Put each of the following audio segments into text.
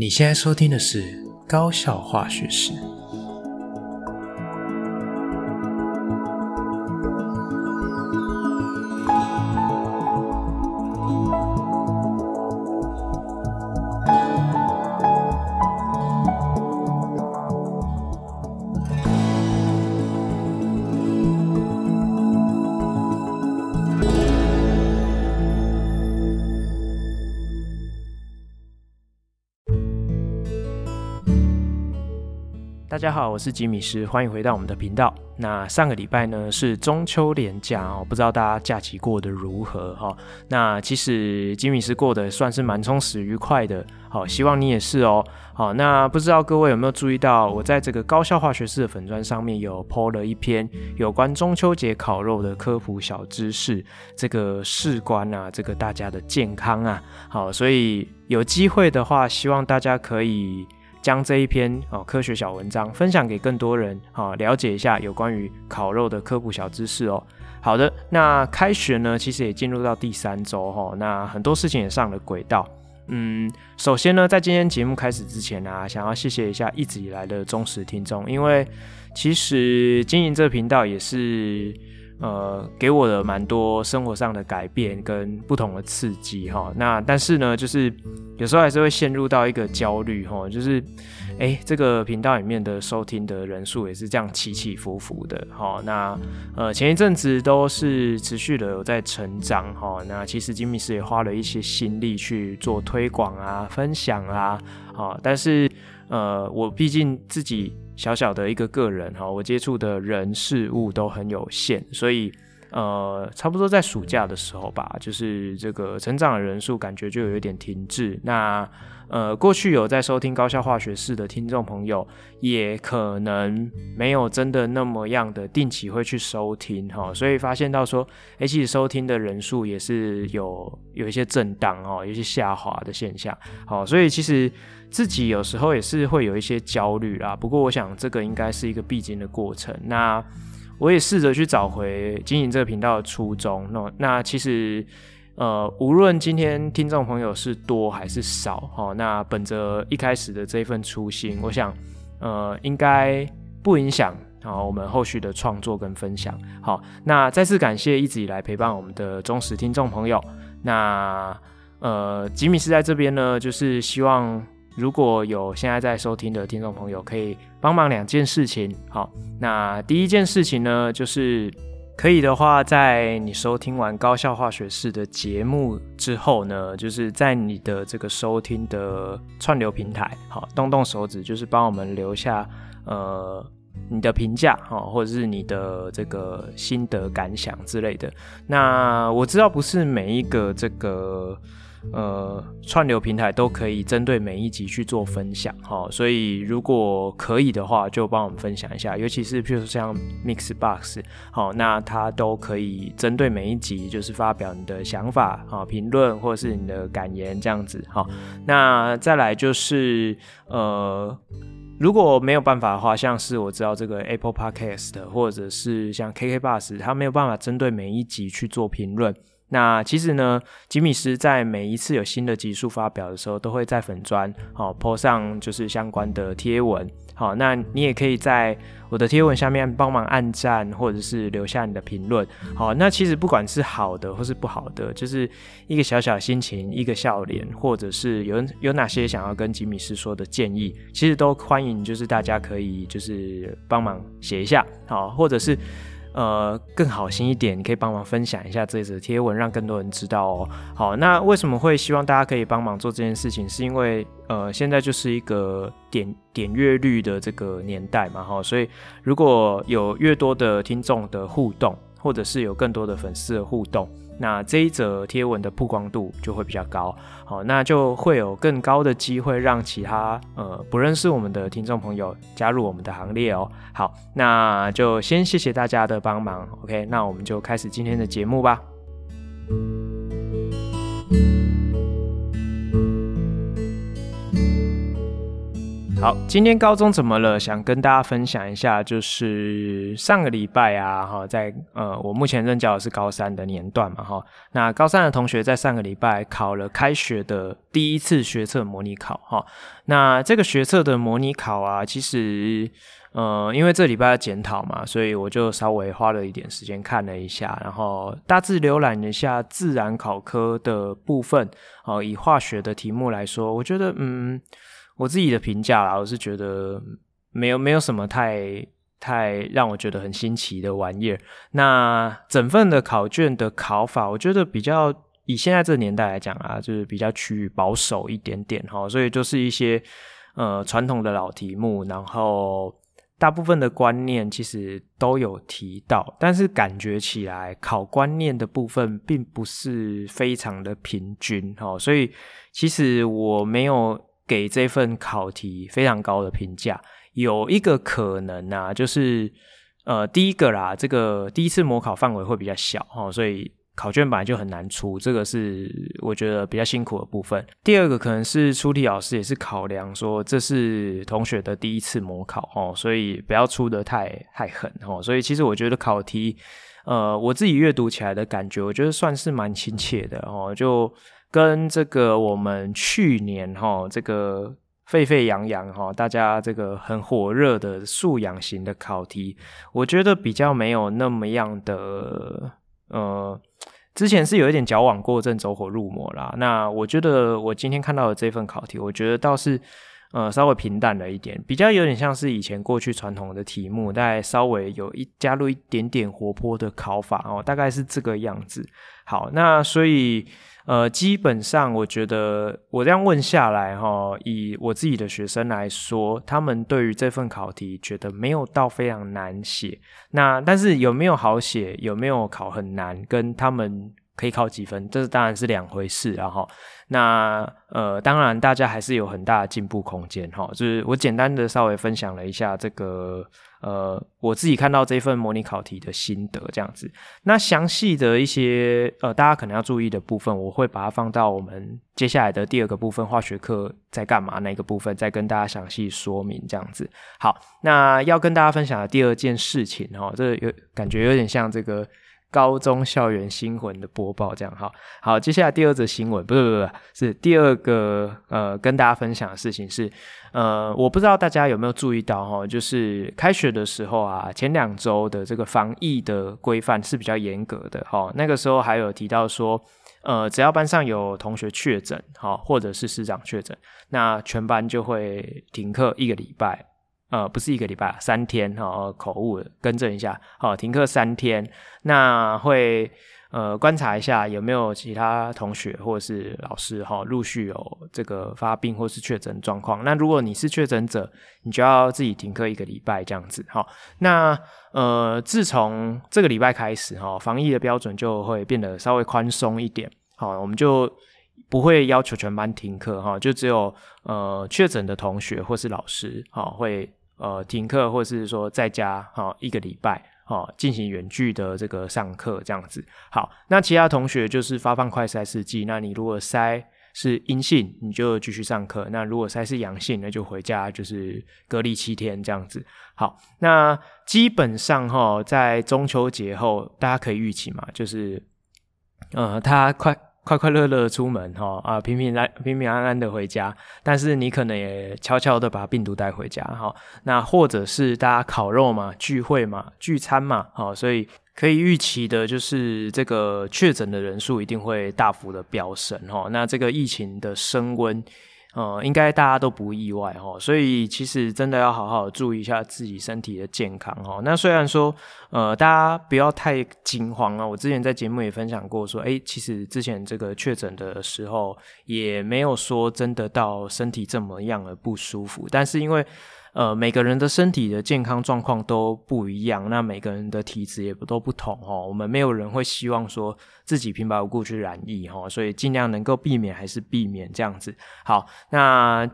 你现在收听的是高效化学史。是吉米师，欢迎回到我们的频道。那上个礼拜呢是中秋连假哦，不知道大家假期过得如何哈？那其实吉米师过得算是蛮充实愉快的，好，希望你也是哦。好，那不知道各位有没有注意到，我在这个高效化学式的粉砖上面有 po 了一篇有关中秋节烤肉的科普小知识，这个事关啊，这个大家的健康啊，好，所以有机会的话，希望大家可以。将这一篇哦科学小文章分享给更多人，好，了解一下有关于烤肉的科普小知识哦。好的，那开学呢，其实也进入到第三周哈，那很多事情也上了轨道。嗯，首先呢，在今天节目开始之前啊，想要谢谢一下一直以来的忠实听众，因为其实经营这频道也是。呃，给我的蛮多生活上的改变跟不同的刺激哈。那但是呢，就是有时候还是会陷入到一个焦虑哈，就是哎，这个频道里面的收听的人数也是这样起起伏伏的哈。那呃，前一阵子都是持续的有在成长哈。那其实金米师也花了一些心力去做推广啊、分享啊，好，但是呃，我毕竟自己。小小的一个个人哈，我接触的人事物都很有限，所以呃，差不多在暑假的时候吧，就是这个成长的人数感觉就有一点停滞。那呃，过去有在收听高效化学式的听众朋友，也可能没有真的那么样的定期会去收听哈，所以发现到说，欸，其实收听的人数也是有有一些震荡哦，有一些下滑的现象。好，所以其实。自己有时候也是会有一些焦虑啦，不过我想这个应该是一个必经的过程。那我也试着去找回经营这个频道的初衷。那那其实呃，无论今天听众朋友是多还是少，齁，那本着一开始的这份初心，我想呃，应该不影响好我们后续的创作跟分享。好，那再次感谢一直以来陪伴我们的忠实听众朋友。那呃，吉米是在这边呢，就是希望。如果有现在在收听的听众朋友，可以帮忙两件事情。好，那第一件事情呢，就是可以的话，在你收听完高效化学式的节目之后呢，就是在你的这个收听的串流平台，好，动动手指，就是帮我们留下呃你的评价，好，或者是你的这个心得感想之类的。那我知道不是每一个这个。呃，串流平台都可以针对每一集去做分享哈，所以如果可以的话，就帮我们分享一下，尤其是譬如说像 Mixbox，好，那它都可以针对每一集就是发表你的想法啊、评论或者是你的感言这样子哈。那再来就是呃，如果没有办法的话，像是我知道这个 Apple Podcast 或者是像 KKBOX，它没有办法针对每一集去做评论。那其实呢，吉米斯在每一次有新的集数发表的时候，都会在粉砖好 po 上就是相关的贴文。好，那你也可以在我的贴文下面帮忙按赞，或者是留下你的评论。好，那其实不管是好的或是不好的，就是一个小小心情，一个笑脸，或者是有有哪些想要跟吉米斯说的建议，其实都欢迎，就是大家可以就是帮忙写一下，好，或者是。呃，更好心一点，你可以帮忙分享一下这则贴文，让更多人知道哦。好，那为什么会希望大家可以帮忙做这件事情？是因为呃，现在就是一个点点阅率的这个年代嘛，哈，所以如果有越多的听众的互动，或者是有更多的粉丝的互动。那这一则贴文的曝光度就会比较高，好，那就会有更高的机会让其他呃不认识我们的听众朋友加入我们的行列哦。好，那就先谢谢大家的帮忙，OK，那我们就开始今天的节目吧。好，今天高中怎么了？想跟大家分享一下，就是上个礼拜啊，哈，在呃，我目前任教的是高三的年段嘛，哈，那高三的同学在上个礼拜考了开学的第一次学测模拟考，哈，那这个学测的模拟考啊，其实呃，因为这礼拜要检讨嘛，所以我就稍微花了一点时间看了一下，然后大致浏览了一下自然考科的部分，哦，以化学的题目来说，我觉得嗯。我自己的评价啦，我是觉得没有没有什么太太让我觉得很新奇的玩意儿。那整份的考卷的考法，我觉得比较以现在这个年代来讲啊，就是比较趋于保守一点点哈，所以就是一些呃传统的老题目，然后大部分的观念其实都有提到，但是感觉起来考观念的部分并不是非常的平均哈，所以其实我没有。给这份考题非常高的评价，有一个可能啊，就是呃，第一个啦，这个第一次模考范围会比较小齁，所以考卷本来就很难出，这个是我觉得比较辛苦的部分。第二个可能是出题老师也是考量说这是同学的第一次模考哦，所以不要出得太太狠哦，所以其实我觉得考题，呃，我自己阅读起来的感觉，我觉得算是蛮亲切的哦，就。跟这个我们去年哈，这个沸沸扬扬哈，大家这个很火热的素养型的考题，我觉得比较没有那么样的呃，之前是有一点矫枉过正、走火入魔啦。那我觉得我今天看到的这份考题，我觉得倒是呃稍微平淡了一点，比较有点像是以前过去传统的题目，大概稍微有一加入一点点活泼的考法哦，大概是这个样子。好，那所以。呃，基本上我觉得我这样问下来哈，以我自己的学生来说，他们对于这份考题觉得没有到非常难写。那但是有没有好写，有没有考很难，跟他们可以考几分，这当然是两回事。了哈，那呃，当然大家还是有很大的进步空间哈。就是我简单的稍微分享了一下这个。呃，我自己看到这份模拟考题的心得这样子，那详细的一些呃，大家可能要注意的部分，我会把它放到我们接下来的第二个部分，化学课在干嘛那个部分，再跟大家详细说明这样子。好，那要跟大家分享的第二件事情哈，这有感觉有点像这个。高中校园新闻的播报，这样哈，好，接下来第二则新闻，不是不是不是，是第二个呃，跟大家分享的事情是，呃，我不知道大家有没有注意到哈，就是开学的时候啊，前两周的这个防疫的规范是比较严格的哈，那个时候还有提到说，呃，只要班上有同学确诊，哈，或者是师长确诊，那全班就会停课一个礼拜。呃，不是一个礼拜，三天哈、哦，口误，更正一下，好、哦，停课三天。那会呃观察一下有没有其他同学或是老师哈、哦，陆续有这个发病或是确诊状况。那如果你是确诊者，你就要自己停课一个礼拜这样子。好、哦，那呃，自从这个礼拜开始哈、哦，防疫的标准就会变得稍微宽松一点。好、哦，我们就不会要求全班停课哈、就只有呃确诊的同学或是老师哈、会。呃，停课或是说在家哈、一个礼拜哈进、行远距的这个上课这样子。好，那其他同学就是发放快筛试剂。那你如果筛是阴性，你就继续上课；那如果筛是阳性，那就回家就是隔离七天这样子。好，那基本上哈、在中秋节后，大家可以预期嘛，就是呃，他快。快快乐乐出门哈啊，平平安平平安安的回家，但是你可能也悄悄的把病毒带回家哈。那或者是大家烤肉嘛，聚会嘛，聚餐嘛，好，所以可以预期的就是这个确诊的人数一定会大幅的飙升哈。那这个疫情的升温。呃，应该大家都不意外哈，所以其实真的要好好注意一下自己身体的健康哈。那虽然说，呃，大家不要太惊慌啊。我之前在节目也分享过，说，诶，其实之前这个确诊的时候，也没有说真的到身体怎么样而不舒服，但是因为。呃，每个人的身体的健康状况都不一样，那每个人的体质也不都不同哦。我们没有人会希望说自己平白无故去染疫哈，所以尽量能够避免还是避免这样子。好，那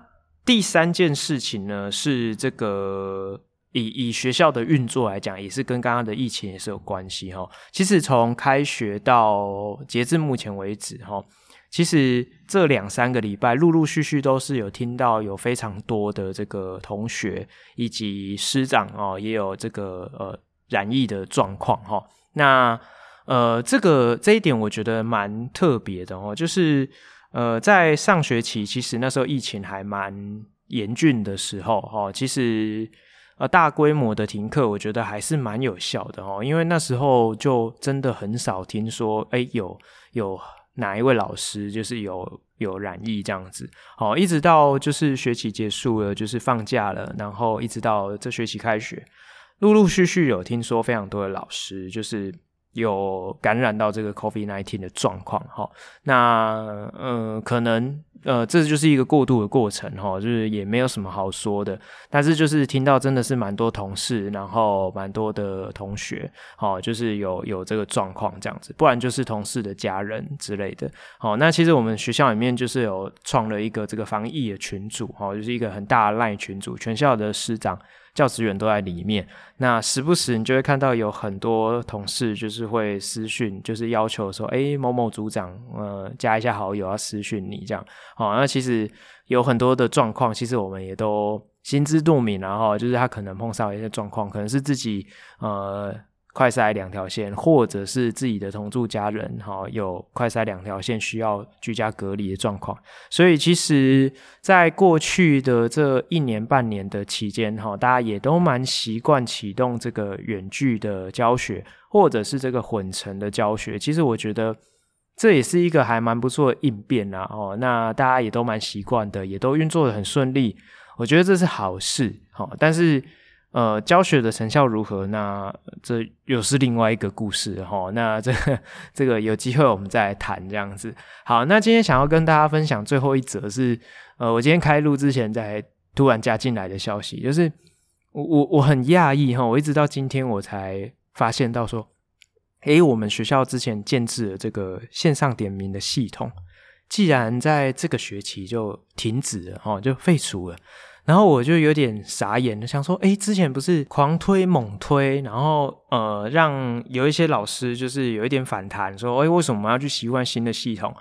第三件事情呢，是这个以以学校的运作来讲，也是跟刚刚的疫情也是有关系哈。其实从开学到截至目前为止哈。其实这两三个礼拜陆陆续续都是有听到有非常多的这个同学以及师长哦，也有这个呃染疫的状况哈。那呃，这个这一点我觉得蛮特别的哦，就是呃，在上学期其实那时候疫情还蛮严峻的时候哈，其实。呃，大规模的停课，我觉得还是蛮有效的哦，因为那时候就真的很少听说，诶，有有哪一位老师就是有有染疫这样子，好，一直到就是学期结束了，就是放假了，然后一直到这学期开学，陆陆续续有听说非常多的老师就是。有感染到这个 COVID-19 的状况，哈，那呃，可能呃，这就是一个过渡的过程，哈，就是也没有什么好说的，但是就是听到真的是蛮多同事，然后蛮多的同学，好，就是有有这个状况这样子，不然就是同事的家人之类的，好，那其实我们学校里面就是有创了一个这个防疫的群组，哈，就是一个很大的 LINE 群组，全校的师长。教职员都在里面，那时不时你就会看到有很多同事就是会私讯，就是要求说，诶，某某组长，呃，加一下好友，要私讯你这样。好，那其实有很多的状况，其实我们也都心知肚明，然后就是他可能碰上一些状况，可能是自己，呃。快筛两条线，或者是自己的同住家人，哈，有快筛两条线需要居家隔离的状况。所以，其实，在过去的这一年半年的期间，哈，大家也都蛮习惯启动这个远距的教学，或者是这个混成的教学。其实，我觉得这也是一个还蛮不错的应变啦，哦，那大家也都蛮习惯的，也都运作得很顺利。我觉得这是好事，哈，但是。呃，教学的成效如何？那这又是另外一个故事哈。那这个这个有机会我们再来谈这样子。好，那今天想要跟大家分享最后一则是，呃，我今天开录之前才突然加进来的消息，就是我我我很讶异哈，我一直到今天我才发现到说，诶，我们学校之前建置了这个线上点名的系统，既然在这个学期就停止了哈，就废除了。然后我就有点傻眼，想说，诶，之前不是狂推猛推，然后呃，让有一些老师就是有一点反弹，说，诶，为什么要去习惯新的系统？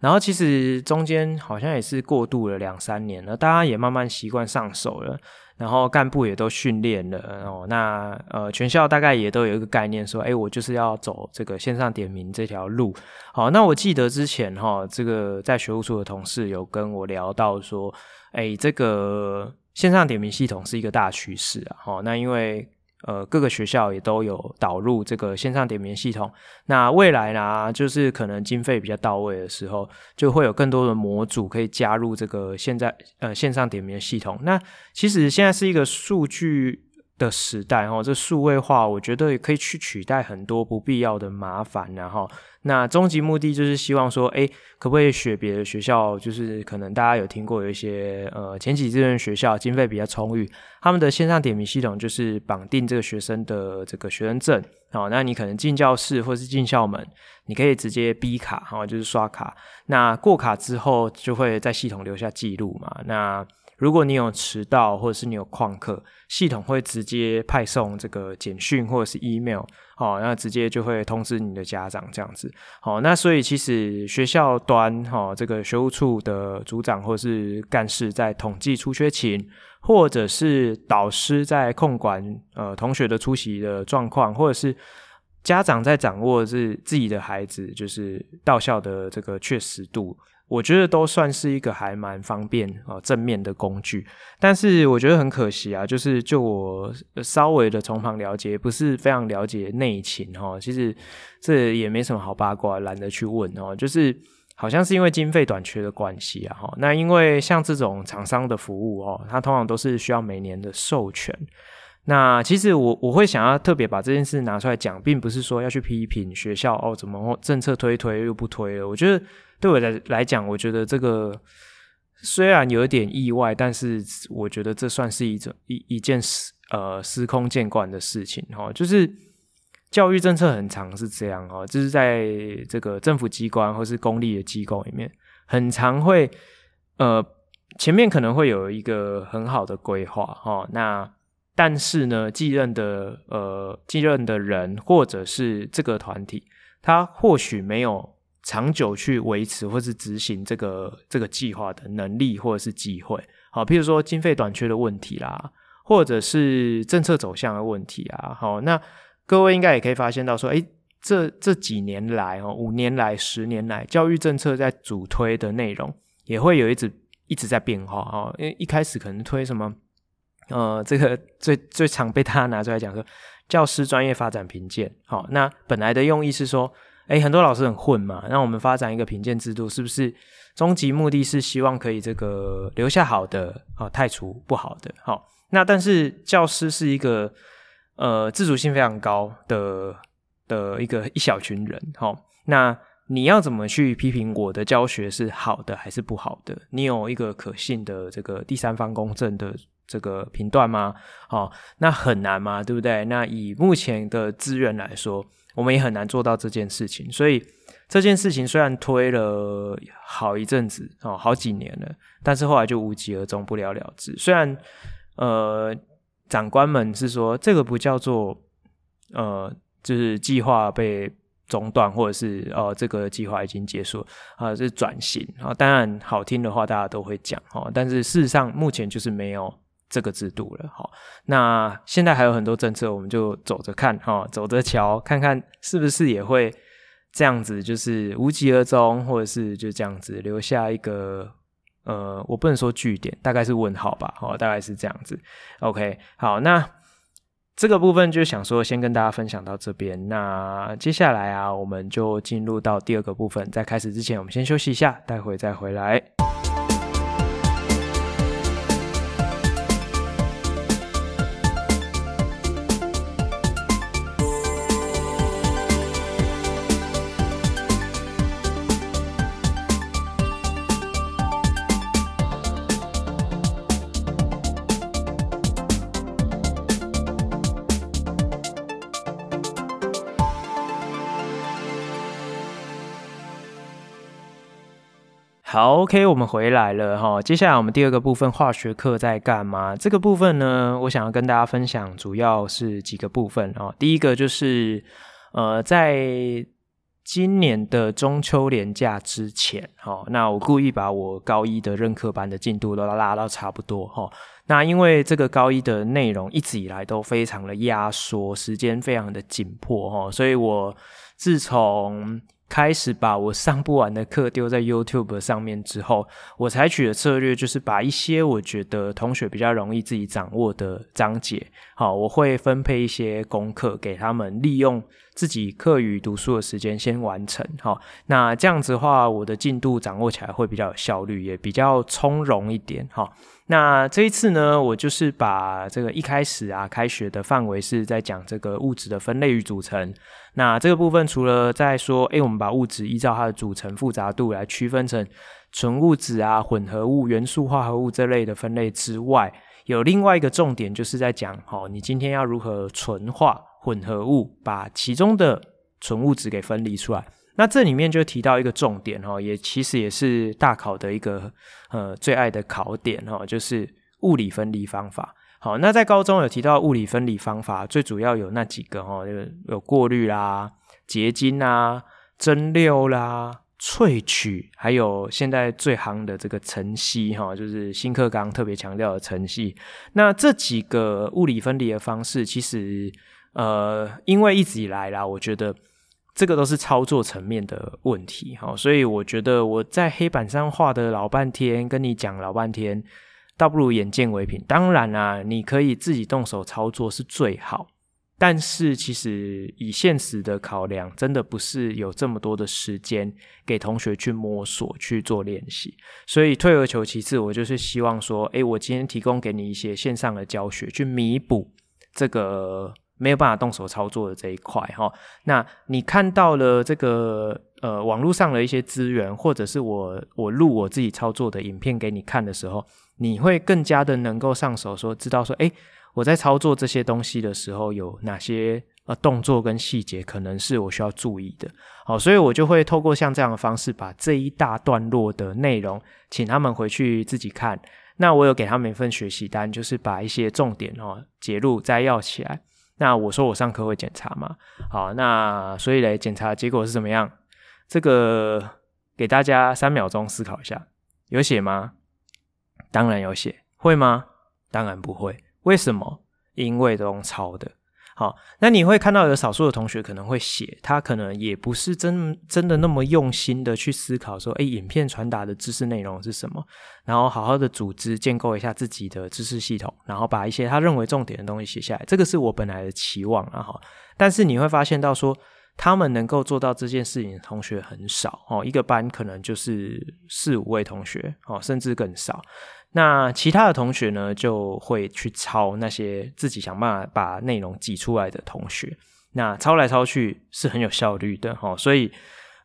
然后其实中间好像也是过渡了两三年了，大家也慢慢习惯上手了，然后干部也都训练了，哦，那呃，全校大概也都有一个概念，说，诶，我就是要走这个线上点名这条路。好，那我记得之前哈，这个在学务处的同事有跟我聊到说。哎，这个线上点名系统是一个大趋势啊！哦，那因为呃各个学校也都有导入这个线上点名系统，那未来呢，就是可能经费比较到位的时候，就会有更多的模组可以加入这个现在呃线上点名系统。那其实现在是一个数据的时代哦，这数位化我觉得也可以去取代很多不必要的麻烦，然后。那终极目的就是希望说，诶，可不可以学别的学校？就是可能大家有听过有一些呃前几志愿学校经费比较充裕，他们的线上点名系统就是绑定这个学生的这个学生证，好，那你可能进教室或是进校门，你可以直接 B 卡，哈，就是刷卡。那过卡之后就会在系统留下记录嘛。那如果你有迟到或者是你有旷课，系统会直接派送这个简讯或者是 email。好，那直接就会通知你的家长这样子。好，那所以其实学校端哈，这个学务处的组长或是干事在统计出缺勤，或者是导师在控管呃同学的出席的状况，或者是家长在掌握自自己的孩子就是到校的这个确实度。我觉得都算是一个还蛮方便啊正面的工具，但是我觉得很可惜啊，就是就我稍微的从旁了解，不是非常了解内情哈。其实这也没什么好八卦，懒得去问哦。就是好像是因为经费短缺的关系啊哈。那因为像这种厂商的服务哦，它通常都是需要每年的授权。那其实我我会想要特别把这件事拿出来讲，并不是说要去批评学校哦，怎么政策推推又不推了。我觉得。对我来来讲，我觉得这个虽然有一点意外，但是我觉得这算是一种一一件事呃司空见惯的事情哈。就是教育政策很长是这样哈，就是在这个政府机关或是公立的机构里面，很常会呃前面可能会有一个很好的规划哈，那但是呢，继任的呃继任的人或者是这个团体，他或许没有。长久去维持或是执行这个这个计划的能力或者是机会。好，譬如说经费短缺的问题啦，或者是政策走向的问题啊。好，那各位应该也可以发现到说，诶，这这几年来哦，五年来、十年来，教育政策在主推的内容也会有一直一直在变化哦。因为一开始可能推什么，呃，这个最最常被大家拿出来讲说，教师专业发展评鉴。好，那本来的用意是说，诶，很多老师很混嘛，那我们发展一个评鉴制度，是不是？终极目的是希望可以这个留下好的，好汰除不好的，好。那但是教师是一个呃自主性非常高的的一个一小群人，好。那你要怎么去批评我的教学是好的还是不好的？你有一个可信的这个第三方公正的这个频段吗？好，那很难嘛，对不对？那以目前的资源来说，我们也很难做到这件事情，所以。这件事情虽然推了好一阵子哦，好几年了，但是后来就无疾而终，不了了之。虽然呃，长官们是说这个不叫做呃，就是计划被中断，或者是哦、呃，这个计划已经结束啊、呃，是转型啊、当然好听的话大家都会讲、哦，但是事实上目前就是没有这个制度了好、那现在还有很多政策，我们就走着看哈、走着瞧，看看是不是也会。这样子就是无疾而终，或者是就这样子留下一个呃，我不能说句点，大概是问号吧，哦，大概是这样子。OK，好，那这个部分就想说先跟大家分享到这边。那接下来啊，我们就进入到第二个部分。在开始之前，我们先休息一下，待会再回来。好，OK，我们回来了哈。接下来我们第二个部分，化学课在干嘛？这个部分呢，我想要跟大家分享，主要是几个部分啊。第一个就是，呃，在今年的中秋连假之前，哈，那我故意把我高一的任课班的进度都拉到差不多哈。那因为这个高一的内容一直以来都非常的压缩，时间非常的紧迫哈，所以我自从开始把我上不完的课丢在 YouTube 上面之后，我采取的策略就是把一些我觉得同学比较容易自己掌握的章节，好，我会分配一些功课给他们，利用自己课余读书的时间先完成，好，那这样子的话，我的进度掌握起来会比较有效率，也比较从容一点，好。那这一次呢，我就是把这个一开始啊，开学的范围是在讲这个物质的分类与组成。那这个部分除了在说，诶，我们把物质依照它的组成复杂度来区分成纯物质啊、混合物、元素、化合物这类的分类之外，有另外一个重点，就是在讲，哦，你今天要如何纯化混合物，把其中的纯物质给分离出来。那这里面就提到一个重点哈，也其实也是大考的一个呃最爱的考点哈，就是物理分离方法。好，那在高中有提到物理分离方法，最主要有那几个哈，有有过滤啦、结晶啦、蒸馏啦、萃取，还有现在最夯的这个层析哈，就是新课纲特别强调的层析。那这几个物理分离的方式，其实呃，因为一直以来啦，我觉得。这个都是操作层面的问题，哈，所以我觉得我在黑板上画的老半天，跟你讲老半天，倒不如眼见为凭。当然啦，你可以自己动手操作是最好，但是其实以现实的考量，真的不是有这么多的时间给同学去摸索去做练习。所以退而求其次，我就是希望说，诶，我今天提供给你一些线上的教学，去弥补这个。没有办法动手操作的这一块哈，那你看到了这个呃网络上的一些资源，或者是我我录我自己操作的影片给你看的时候，你会更加的能够上手，说知道说，诶，我在操作这些东西的时候有哪些呃动作跟细节，可能是我需要注意的。好，所以我就会透过像这样的方式，把这一大段落的内容，请他们回去自己看。那我有给他们一份学习单，就是把一些重点哦节录摘要起来。那我说我上课会检查嘛？好，那所以嘞，检查结果是怎么样？这个给大家三秒钟思考一下，有写吗？当然有写，会吗？当然不会。为什么？因为都用抄的。好，那你会看到有少数的同学可能会写，他可能也不是真真的那么用心的去思考说，诶，影片传达的知识内容是什么，然后好好的组织建构一下自己的知识系统，然后把一些他认为重点的东西写下来，这个是我本来的期望啊哈。但是你会发现到说，他们能够做到这件事情的同学很少哦，一个班可能就是四五位同学哦，甚至更少。那其他的同学呢，就会去抄那些自己想办法把内容挤出来的同学。那抄来抄去是很有效率的哈，所以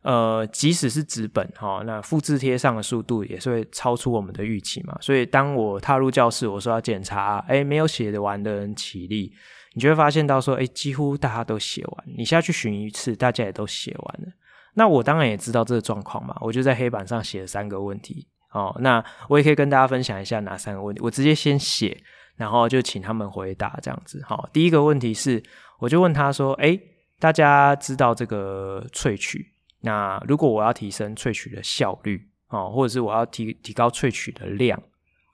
呃，即使是纸本哈，那复制贴上的速度也是会超出我们的预期嘛。所以当我踏入教室，我说要检查，哎，没有写得完的人起立，你就会发现到说，哎，几乎大家都写完。你下去巡一次，大家也都写完了。那我当然也知道这个状况嘛，我就在黑板上写了三个问题。哦，那我也可以跟大家分享一下哪三个问题。我直接先写，然后就请他们回答这样子。好，第一个问题是，我就问他说：“诶，大家知道这个萃取？那如果我要提升萃取的效率，哦，或者是我要提提高萃取的量，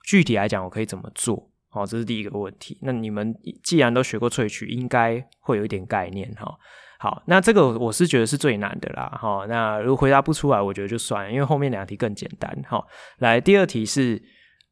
具体来讲，我可以怎么做？哦，这是第一个问题。那你们既然都学过萃取，应该会有一点概念哈。”好，那这个我是觉得是最难的啦，哈，那如果回答不出来，我觉得就算，因为后面两题更简单，齁。来，第二题是，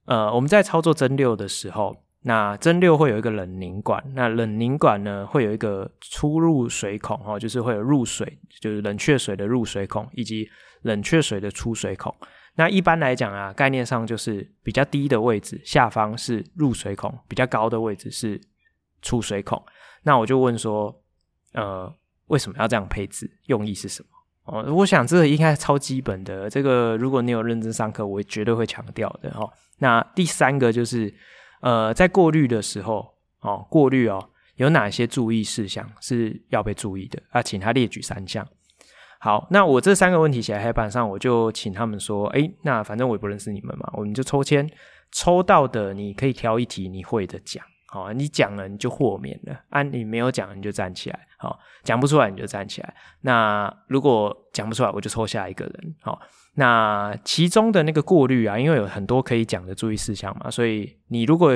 呃，我们在操作蒸馏的时候，那蒸馏会有一个冷凝管，那冷凝管呢会有一个出入水孔，齁，就是会有入水，就是冷却水的入水孔，以及冷却水的出水孔。那一般来讲啊，概念上就是比较低的位置下方是入水孔，比较高的位置是出水孔。那我就问说，呃。为什么要这样配置？用意是什么？哦，我想这个应该超基本的。这个如果你有认真上课，我绝对会强调的哈。那第三个就是，呃，在过滤的时候，哦，过滤哦，有哪些注意事项是要被注意的？啊，请他列举三项。好，那我这三个问题写在黑板上，我就请他们说，诶，那反正我也不认识你们嘛，我们就抽签，抽到的你可以挑一题你会的讲。好，你讲了你就豁免了，啊，你没有讲你就站起来，好，讲不出来你就站起来。那如果讲不出来，我就抽下一个人。好，那其中的那个过滤啊，因为有很多可以讲的注意事项嘛，所以你如果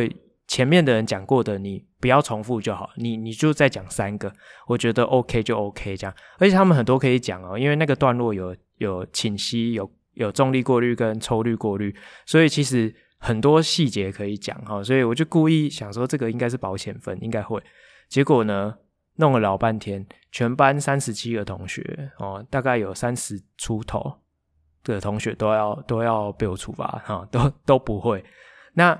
前面的人讲过的，你不要重复就好，你你就再讲三个，我觉得 OK 就 OK 这样。而且他们很多可以讲哦，因为那个段落有有倾吸、有有重力过滤跟抽滤过滤，所以其实。很多细节可以讲哈，所以我就故意想说这个应该是保险分，应该会。结果呢，弄了老半天，全班三十七个同学哦，大概有三十出头的同学都要都要被我处罚哈，都都不会。那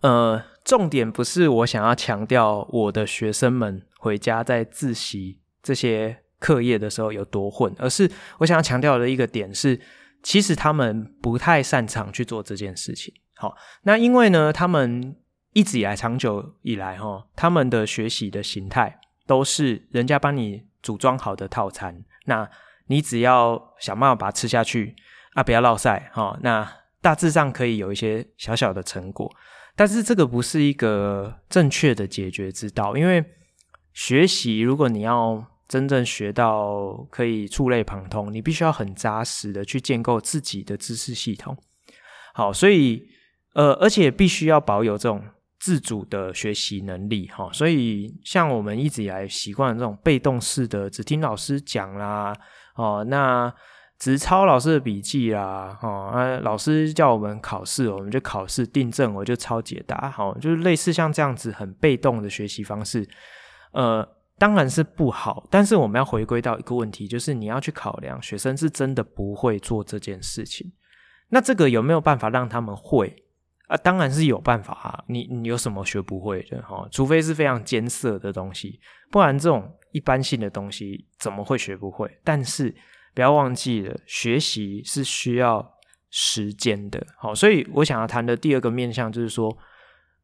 呃，重点不是我想要强调我的学生们回家在自习这些课业的时候有多混，而是我想要强调的一个点是。其实他们不太擅长去做这件事情。好，那因为呢，他们一直以来、长久以来，哈，他们的学习的形态都是人家帮你组装好的套餐，那你只要想办法把它吃下去啊，不要落赛，哈，那大致上可以有一些小小的成果。但是这个不是一个正确的解决之道，因为学习，如果你要真正学到可以触类旁通，你必须要很扎实的去建构自己的知识系统。好，所以呃，而且必须要保有这种自主的学习能力。哈，所以像我们一直以来习惯这种被动式的，只听老师讲啦，哦，那只抄老师的笔记啦，哦，啊，老师叫我们考试，我们就考试订正，我就抄解答。好，就是类似像这样子很被动的学习方式，呃。当然是不好，但是我们要回归到一个问题，就是你要去考量学生是真的不会做这件事情，那这个有没有办法让他们会啊？当然是有办法啊，你你有什么学不会的哈？除非是非常艰涩的东西，不然这种一般性的东西怎么会学不会？但是不要忘记了，学习是需要时间的。好，所以我想要谈的第二个面向就是说，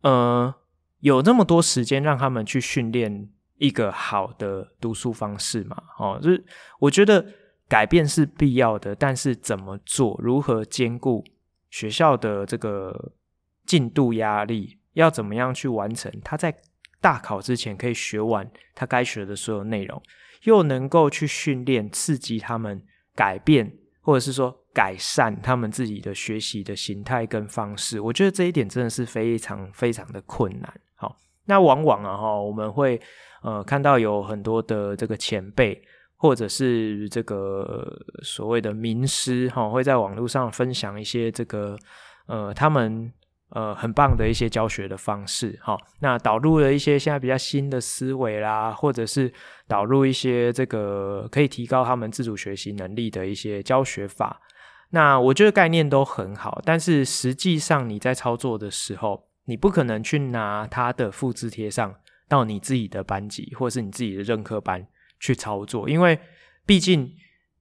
呃，有那么多时间让他们去训练。一个好的读书方式嘛，哦，就是我觉得改变是必要的，但是怎么做，如何兼顾学校的这个进度压力，要怎么样去完成他在大考之前可以学完他该学的所有内容，又能够去训练刺激他们改变，或者是说改善他们自己的学习的形态跟方式。我觉得这一点真的是非常非常的困难。好，那往往啊哈，我们会呃看到有很多的这个前辈，或者是这个所谓的名师哈，会在网络上分享一些这个呃他们。呃，很棒的一些教学的方式，哈，那导入了一些现在比较新的思维啦，或者是导入一些这个可以提高他们自主学习能力的一些教学法。那我觉得概念都很好，但是实际上你在操作的时候，你不可能去拿它的复制贴上到你自己的班级或者是你自己的任课班去操作，因为毕竟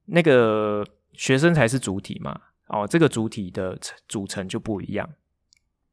那个学生才是主体嘛，哦，这个主体的组成就不一样。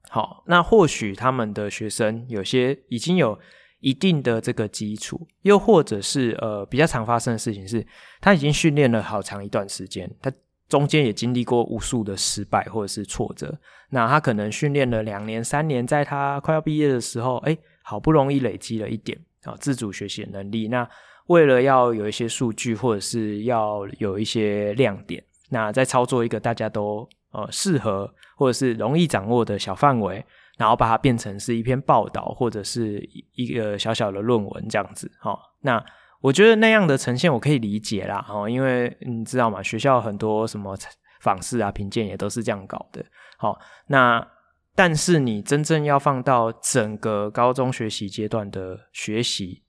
好，那或许他们的学生有些已经有一定的这个基础，又或者是呃比较常发生的事情是，他已经训练了好长一段时间，他中间也经历过无数的失败或者是挫折，那他可能训练了两年三年，在他快要毕业的时候，哎，好不容易累积了一点啊自主学习能力，那为了要有一些数据或者是要有一些亮点，那再操作一个大家都。呃，适合或者是容易掌握的小范围，然后把它变成是一篇报道或者是一个小小的论文这样子。哈、那我觉得那样的呈现我可以理解啦。哦，因为你知道吗？学校很多什么访视啊、评鉴也都是这样搞的。好、那但是你真正要放到整个高中学习阶段的学习，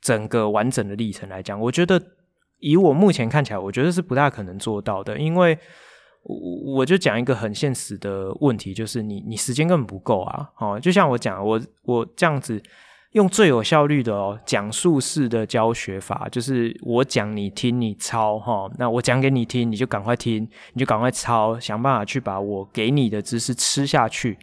整个完整的历程来讲，我觉得以我目前看起来，我觉得是不大可能做到的，因为。我我就讲一个很现实的问题，就是你你时间根本不够啊！哦，就像我讲，我我这样子用最有效率的哦讲述式的教学法，就是我讲你听你抄哈、哦，那我讲给你听，你就赶快听，你就赶快抄，想办法去把我给你的知识吃下去。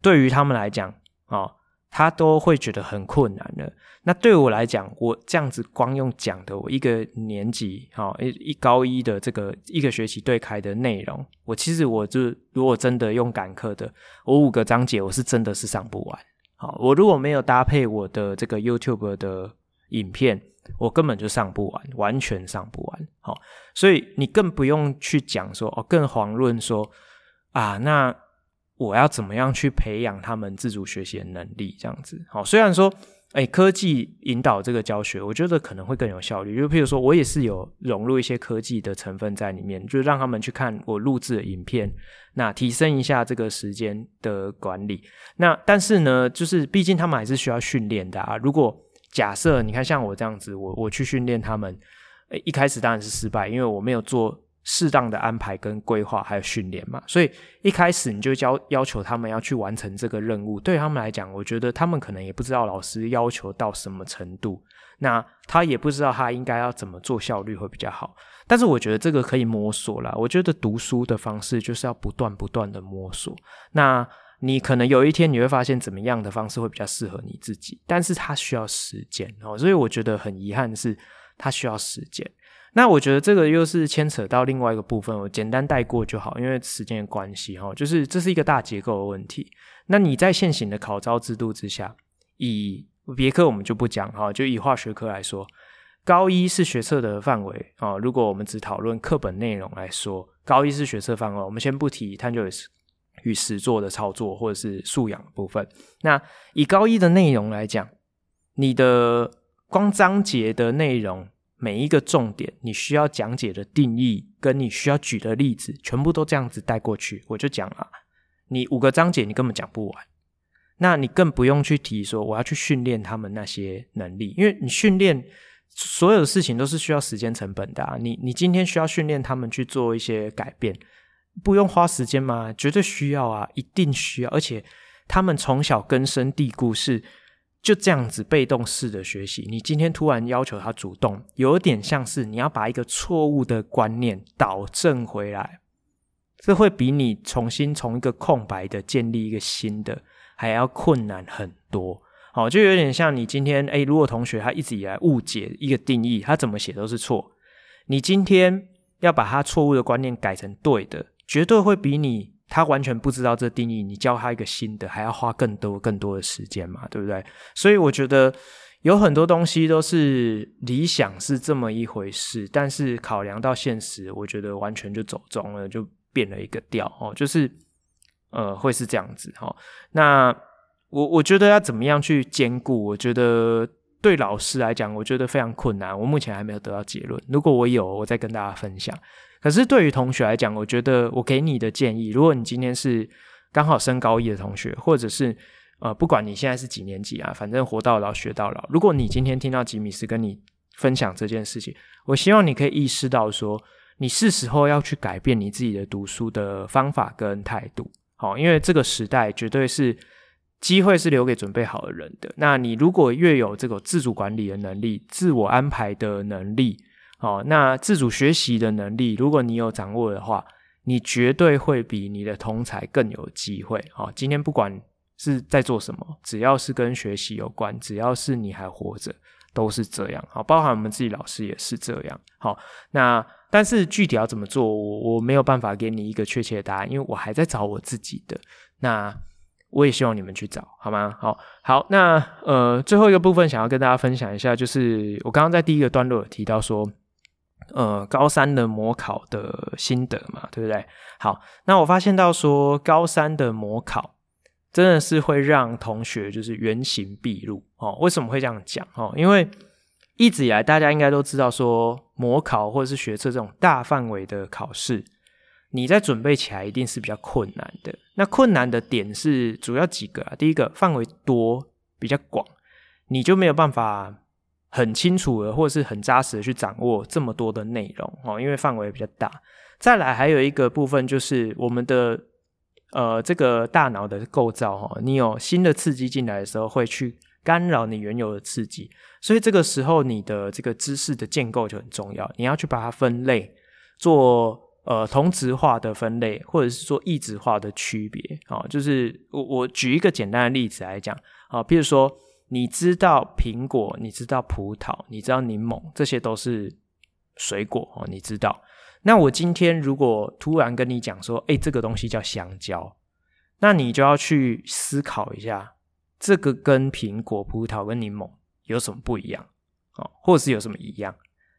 对于他们来讲，哦。他都会觉得很困难的。那对我来讲，我这样子光用讲的，我一个年级，哈，一一高一的这个一个学期对开的内容，我其实我就如果真的用赶课的，我五个章节我是真的是上不完。好，我如果没有搭配我的这个 YouTube 的影片，我根本就上不完，完全上不完。好，所以你更不用去讲说哦，更遑论说啊，那。我要怎么样去培养他们自主学习的能力？这样子，好，虽然说，哎，科技引导这个教学，我觉得可能会更有效率。就譬如说，我也是有融入一些科技的成分在里面，就让他们去看我录制的影片，那提升一下这个时间的管理。那但是呢，就是毕竟他们还是需要训练的啊。如果假设你看像我这样子，我我去训练他们，哎，一开始当然是失败，因为我没有做。适当的安排跟规划还有训练嘛，所以一开始你就要要求他们要去完成这个任务，对他们来讲，我觉得他们可能也不知道老师要求到什么程度，那他也不知道他应该要怎么做效率会比较好。但是我觉得这个可以摸索啦，我觉得读书的方式就是要不断不断的摸索。那你可能有一天你会发现怎么样的方式会比较适合你自己，但是它需要时间哦，所以我觉得很遗憾的是它需要时间。那我觉得这个又是牵扯到另外一个部分，我简单带过就好，因为时间的关系哈，就是这是一个大结构的问题。那你在现行的考招制度之下，以别科我们就不讲哈，就以化学科来说，高一是学测的范围啊。如果我们只讨论课本内容来说，高一是学测范围，我们先不提探究与实作的操作或者是素养部分。那以高一的内容来讲，你的光章节的内容。每一个重点，你需要讲解的定义，跟你需要举的例子，全部都这样子带过去，我就讲了。你五个章节你根本讲不完，那你更不用去提说我要去训练他们那些能力，因为你训练所有的事情都是需要时间成本的啊。你你今天需要训练他们去做一些改变，不用花时间吗？绝对需要啊，一定需要，而且他们从小根深蒂固是。就这样子被动式的学习，你今天突然要求他主动，有点像是你要把一个错误的观念导正回来，这会比你重新从一个空白的建立一个新的还要困难很多。好，就有点像你今天，诶，如果同学他一直以来误解一个定义，他怎么写都是错，你今天要把他错误的观念改成对的，绝对会比你。他完全不知道这定义，你教他一个新的，还要花更多更多的时间嘛，对不对？所以我觉得有很多东西都是理想是这么一回事，但是考量到现实，我觉得完全就走中了，就变了一个调哦，就是呃会是这样子、哦。那我我觉得要怎么样去兼顾？我觉得对老师来讲，我觉得非常困难。我目前还没有得到结论，如果我有，我再跟大家分享。可是对于同学来讲，我觉得我给你的建议，如果你今天是刚好升高一的同学，或者是呃，不管你现在是几年级啊，反正活到老学到老。如果你今天听到吉米斯跟你分享这件事情，我希望你可以意识到说，你是时候要去改变你自己的读书的方法跟态度。好，因为这个时代绝对是机会是留给准备好的人的。那你如果越有这个自主管理的能力、自我安排的能力，好，那自主学习的能力，如果你有掌握的话，你绝对会比你的同才更有机会。好，今天不管。是在做什么？只要是跟学习有关，只要是你还活着，都是这样。好，包含我们自己老师也是这样。好，那但是具体要怎么做，我我没有办法给你一个确切的答案，因为我还在找我自己的。那我也希望你们去找，好吗？好，好，那呃，最后一个部分想要跟大家分享一下，就是我刚刚在第一个段落有提到说，呃，高三的模考的心得嘛，对不对？好，那我发现到说高三的模考。真的是会让同学就是原形毕露哦。为什么会这样讲哦？因为一直以来大家应该都知道说，模考或者是学测这种大范围的考试，你在准备起来一定是比较困难的。那困难的点是主要几个啊？第一个，范围多，比较广，你就没有办法很清楚的或者是很扎实的去掌握这么多的内容哦，因为范围比较大。再来还有一个部分就是我们的。呃，这个大脑的构造哈，你有新的刺激进来的时候，会去干扰你原有的刺激，所以这个时候你的这个知识的建构就很重要。你要去把它分类，做呃同质化的分类，或者是做异质化的区别啊。就是我我举一个简单的例子来讲啊，譬如说，你知道苹果，你知道葡萄，你知道柠檬，这些都是水果哦，你知道。那我今天如果突然跟你讲说，哎，这个东西叫香蕉，那你就要去思考一下，这个跟苹果、葡萄跟柠檬有什么不一样，哦，或者是有什么一样？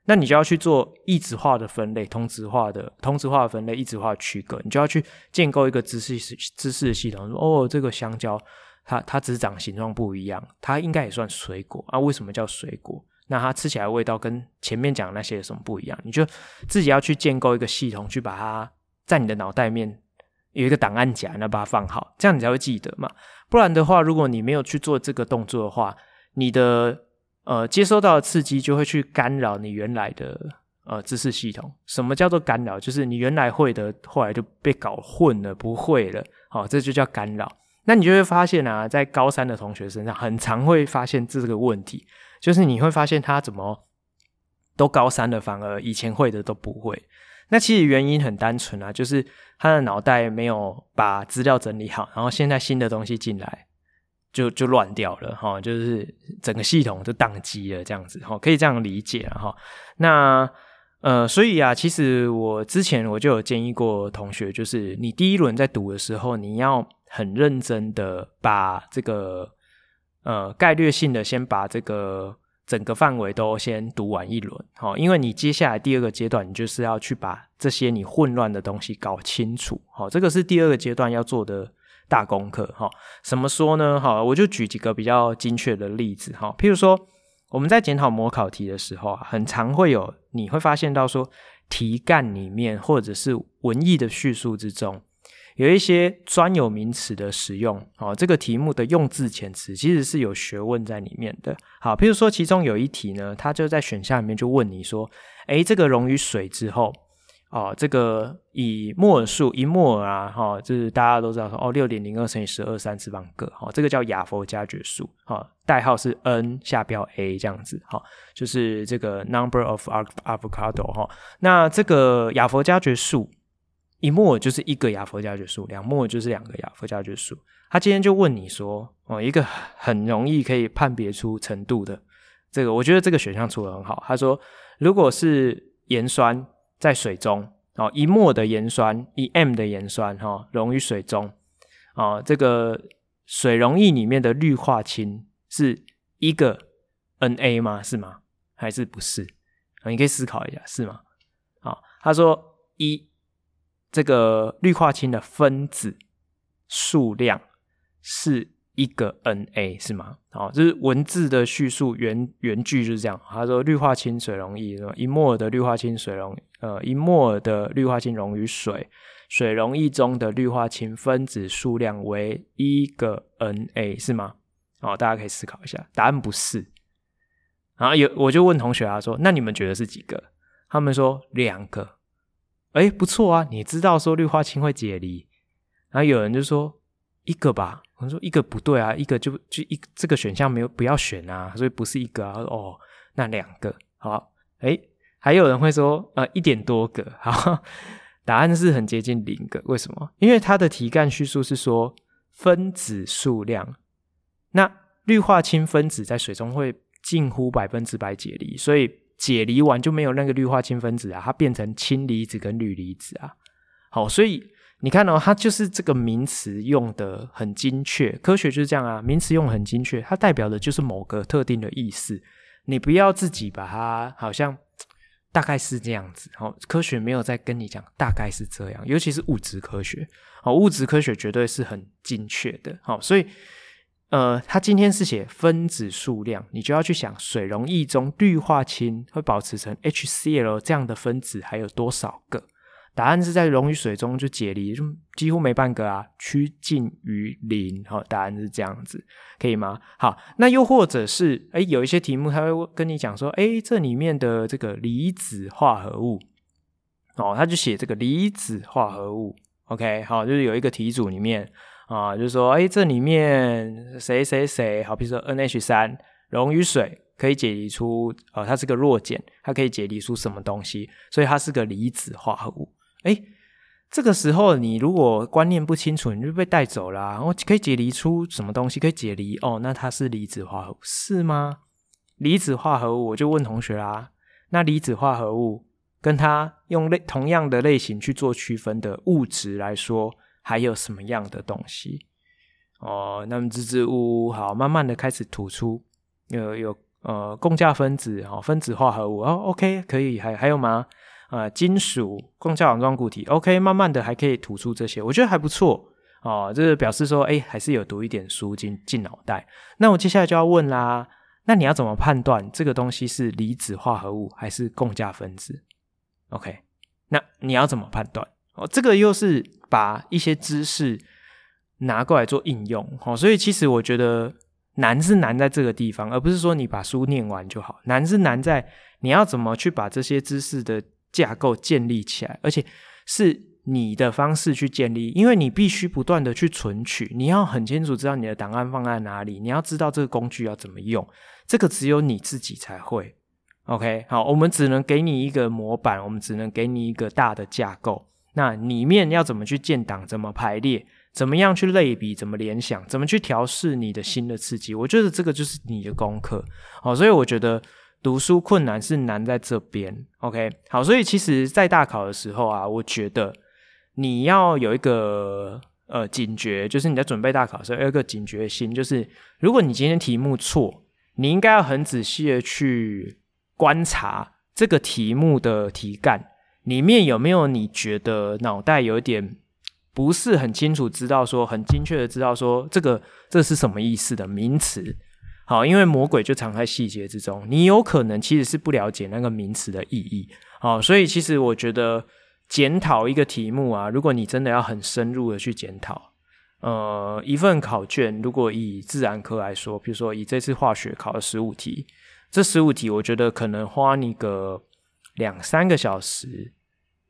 那你就要去做异质化的分类、同质化的同质化的分类、异质化的区隔，你就要去建构一个知识知识系统。说，哦，这个香蕉，它它只是长形状不一样，它应该也算水果啊？为什么叫水果？那它吃起来味道跟前面讲的那些有什么不一样？你就自己要去建构一个系统，去把它在你的脑袋里面有一个档案夹，那把它放好，这样你才会记得嘛。不然的话，如果你没有去做这个动作的话，你的呃接收到的刺激就会去干扰你原来的呃知识系统。什么叫做干扰？就是你原来会的，后来就被搞混了，不会了。好，这就叫干扰。那你就会发现啊，在高三的同学身上，很常会发现这个问题。就是你会发现他怎么都高三了，反而以前会的都不会。那其实原因很单纯啊，就是他的脑袋没有把资料整理好，然后现在新的东西进来就就乱掉了哈，就是整个系统就宕机了这样子哈，可以这样理解哈。那呃，所以啊，其实我之前我就有建议过同学，就是你第一轮在读的时候，你要很认真的把这个。呃，概略性的先把这个整个范围都先读完一轮，好，因为你接下来第二个阶段，你就是要去把这些你混乱的东西搞清楚，好，这个是第二个阶段要做的大功课，哈，怎么说呢？好，我就举几个比较精确的例子，哈，譬如说我们在检讨模考题的时候啊，很常会有你会发现到说题干里面或者是文艺的叙述之中。有一些专有名词的使用，哦，这个题目的用字遣词其实是有学问在里面的。好，譬如说其中有一题呢，它就在选项里面就问你说，诶，这个溶于水之后，哦，这个以摩尔数一摩尔啊，哈、哦，就是大家都知道说，哦，六点零二乘以十二三次方个，哦，这个叫亚佛加爵数，哈、哦，代号是 n 下标 a 这样子，哈、哦，就是这个 number of avocado，哈、哦，那这个亚佛加爵数。一摩尔就是一个亚佛加决数，两摩尔就是两个亚佛加决数。他今天就问你说，哦，一个很容易可以判别出程度的这个，我觉得这个选项出得很好。他说，如果是盐酸在水中，哦，一摩的盐酸，一 m 的盐酸，哈，溶于水中，哦，这个水溶液里面的氯化氢是一个 Na 吗？是吗？还是不是？啊，你可以思考一下，是吗？好，他说一，这个氯化氢的分子数量是一个 Na 是吗？好，这是文字的叙述，原原句就是这样。他说氯化氢水溶液，一摩尔的氯化氢水溶，呃，一摩尔的氯化氢溶于水，水溶液中的氯化氢分子数量为一个 Na 是吗？好，大家可以思考一下，答案不是。然后有我就问同学啊说，那你们觉得是几个？他们说两个。哎，不错啊，你知道说氯化氢会解离。然后有人就说一个吧。我说一个不对啊，一个就就一这个选项没有不要选啊，所以不是一个啊。哦，那两个好。哎，还有人会说呃一点多个。好，答案是很接近零个。为什么？因为它的题干叙述是说分子数量。那氯化氢分子在水中会近乎百分之百解离，所以解离完就没有那个氯化氢分子啊，它变成氢离子跟氯离子啊。好，所以。你看哦，它就是这个名词用得很精确，科学就是这样啊，名词用很精确，它代表的就是某个特定的意思。你不要自己把它好像大概是这样子，好，科学没有在跟你讲大概是这样，尤其是物质科学，好，物质科学绝对是很精确的，好，所以呃，它今天是写分子数量，你就要去想水溶液中氯化氢会保持成 HCl 这样的分子还有多少个。答案是在溶于水中就解离，就几乎没半个啊，趋近于零。好，答案是这样子，可以吗？好，那又或者是，哎，有一些题目他会跟你讲说，哎，这里面的这个离子化合物，哦，他就写这个离子化合物。OK，好，就是有一个题组里面啊，就是说，哎，这里面谁谁谁，好，比如说 NH 三溶于水可以解离出，呃，它是个弱碱，它可以解离出什么东西，所以它是个离子化合物。哎，这个时候你如果观念不清楚，你就被带走了啊。我可以解离出什么东西？可以解离哦，那它是离子化合物是吗？离子化合物，我就问同学啦。那离子化合物跟它用类同样的类型去做区分的物质来说，还有什么样的东西？哦，那么支支吾吾，好，慢慢的开始吐出有有呃共价分子哦，分子化合物哦，OK，可以，还还有吗？啊、呃，金属、共价网状固体，OK，慢慢的还可以吐出这些，我觉得还不错哦。这个表示说，哎，还是有读一点书进进脑袋。那我接下来就要问啦，那你要怎么判断这个东西是离子化合物还是共价分子？OK，那你要怎么判断？哦，这个又是把一些知识拿过来做应用，哦，所以其实我觉得难是难在这个地方，而不是说你把书念完就好，难是难在你要怎么去把这些知识的。架构建立起来，而且是你的方式去建立，因为你必须不断的去存取，你要很清楚知道你的档案放在哪里，你要知道这个工具要怎么用，这个只有你自己才会。OK，好，我们只能给你一个模板，我们只能给你一个大的架构，那里面要怎么去建档，怎么排列，怎么样去类比，怎么联想，怎么去调试你的新的刺激，我觉得这个就是你的功课。好，所以我觉得。读书困难是难在这边，OK，好，所以其实，在大考的时候啊，我觉得你要有一个呃警觉，就是你在准备大考的时候有一个警觉心，就是如果你今天题目错，你应该要很仔细的去观察这个题目的题干里面有没有你觉得脑袋有点不是很清楚，知道说很精确的知道说这个这是什么意思的名词。好，因为魔鬼就藏在细节之中，你有可能其实是不了解那个名词的意义。好，所以其实我觉得检讨一个题目啊，如果你真的要很深入的去检讨，呃，一份考卷，如果以自然科来说，比如说以这次化学考了十五题，这十五题我觉得可能花你个两三个小时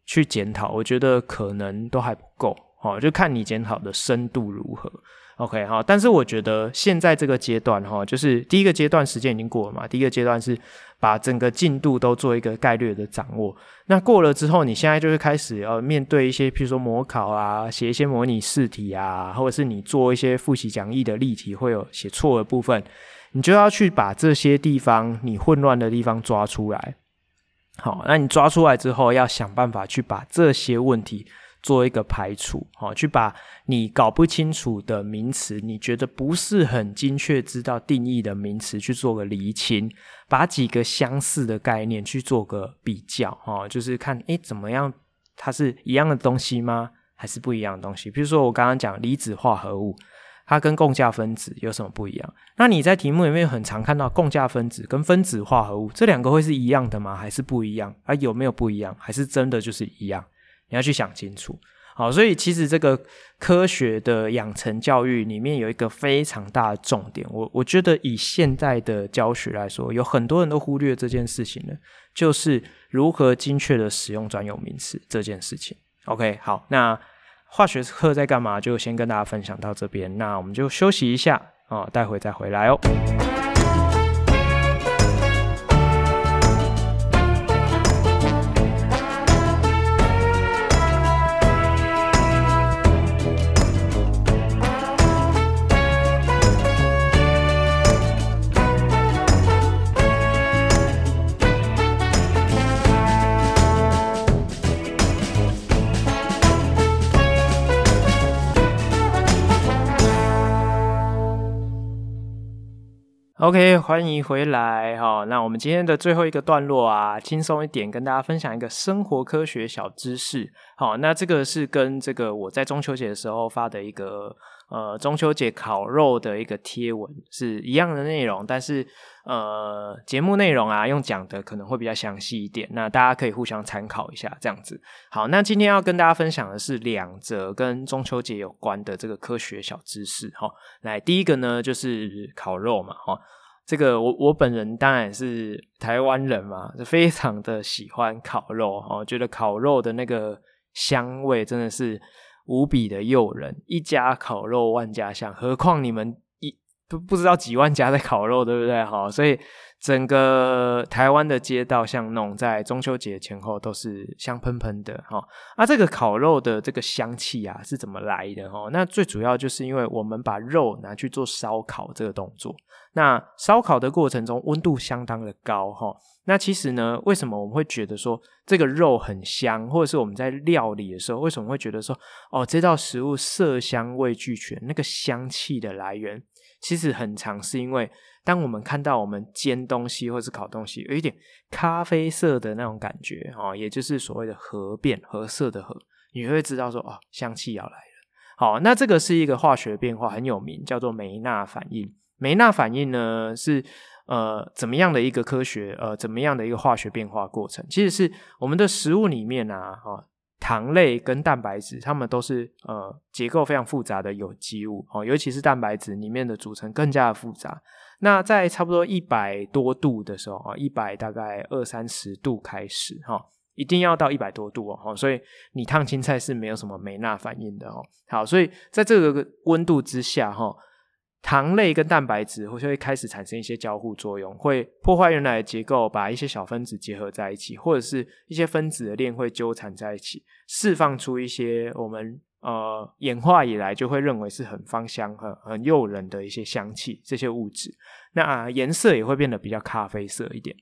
去检讨，我觉得可能都还不够。好，就看你检讨的深度如何。OK 哈，但是我觉得现在这个阶段哈，就是第一个阶段时间已经过了嘛。第一个阶段是把整个进度都做一个概略的掌握。那过了之后，你现在就是开始要面对一些，譬如说模考啊，写一些模拟试题啊，或者是你做一些复习讲义的例题会有写错的部分，你就要去把这些地方你混乱的地方抓出来。好，那你抓出来之后，要想办法去把这些问题做一个排除，好，去把你搞不清楚的名词，你觉得不是很精确知道定义的名词，去做个厘清，把几个相似的概念去做个比较，哦，就是看，诶，怎么样，它是一样的东西吗？还是不一样的东西？比如说我刚刚讲离子化合物，它跟共价分子有什么不一样？那你在题目里面很常看到共价分子跟分子化合物这两个会是一样的吗？还是不一样？啊，有没有不一样？还是真的就是一样？你要去想清楚。好，所以其实这个科学的养成教育里面有一个非常大的重点，我我觉得以现在的教学来说，有很多人都忽略这件事情了，就是如何精确的使用专有名词这件事情。OK，好，那化学课在干嘛？就先跟大家分享到这边，那我们就休息一下啊，待会再回来哦。OK，欢迎回来哈。那我们今天的最后一个段落啊，轻松一点，跟大家分享一个生活科学小知识。好，那这个是跟这个我在中秋节的时候发的一个呃中秋节烤肉的一个贴文是一样的内容，但是呃节目内容啊用讲的可能会比较详细一点，那大家可以互相参考一下这样子。好，那今天要跟大家分享的是两则跟中秋节有关的这个科学小知识哈。来，第一个呢就是烤肉嘛哈。这个我我本人当然是台湾人嘛，就非常的喜欢烤肉哦，觉得烤肉的那个香味真的是无比的诱人，一家烤肉万家香，何况你们不不知道几万家在烤肉，对不对？哈，所以整个台湾的街道巷弄在中秋节前后都是香喷喷的哈。啊，这个烤肉的这个香气啊是怎么来的？哈，那最主要就是因为我们把肉拿去做烧烤这个动作。那烧烤的过程中温度相当的高哈，那其实呢，为什么我们会觉得说这个肉很香，或者是我们在料理的时候，为什么会觉得说哦，这道食物色香味俱全，那个香气的来源其实很常是因为当我们看到我们煎东西或是烤东西有一点咖啡色的那种感觉哦，也就是所谓的褐变褐色的褐，你会知道说哦，香气要来了。好，那这个是一个化学变化很有名，叫做梅纳反应。梅纳反应呢是呃怎么样的一个科学呃怎么样的一个化学变化过程？其实是我们的食物里面啊，哦，糖类跟蛋白质，它们都是呃结构非常复杂的有机物哦，尤其是蛋白质里面的组成更加的复杂。那在差不多一百多度的时候啊，一百大概二三十度开始哈，一定要到一百多度哦，所以你烫青菜是没有什么梅纳反应的哦。好，所以在这个温度之下哈。糖类跟蛋白质会会开始产生一些交互作用，会破坏原来的结构，把一些小分子结合在一起，或者是一些分子的链会纠缠在一起，释放出一些我们呃演化以来就会认为是很芳香、很很诱人的一些香气，这些物质，那颜色也会变得比较咖啡色一点。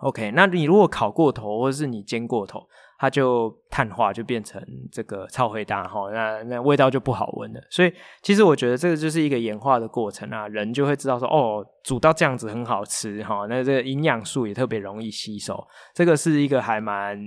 OK，那你如果烤过头，或者是你煎过头。它就碳化，就变成这个超回答哈，那那味道就不好闻了。所以其实我觉得这个就是一个演化的过程啊，人就会知道说哦，煮到这样子很好吃哈，那这个营养素也特别容易吸收，这个是一个还蛮，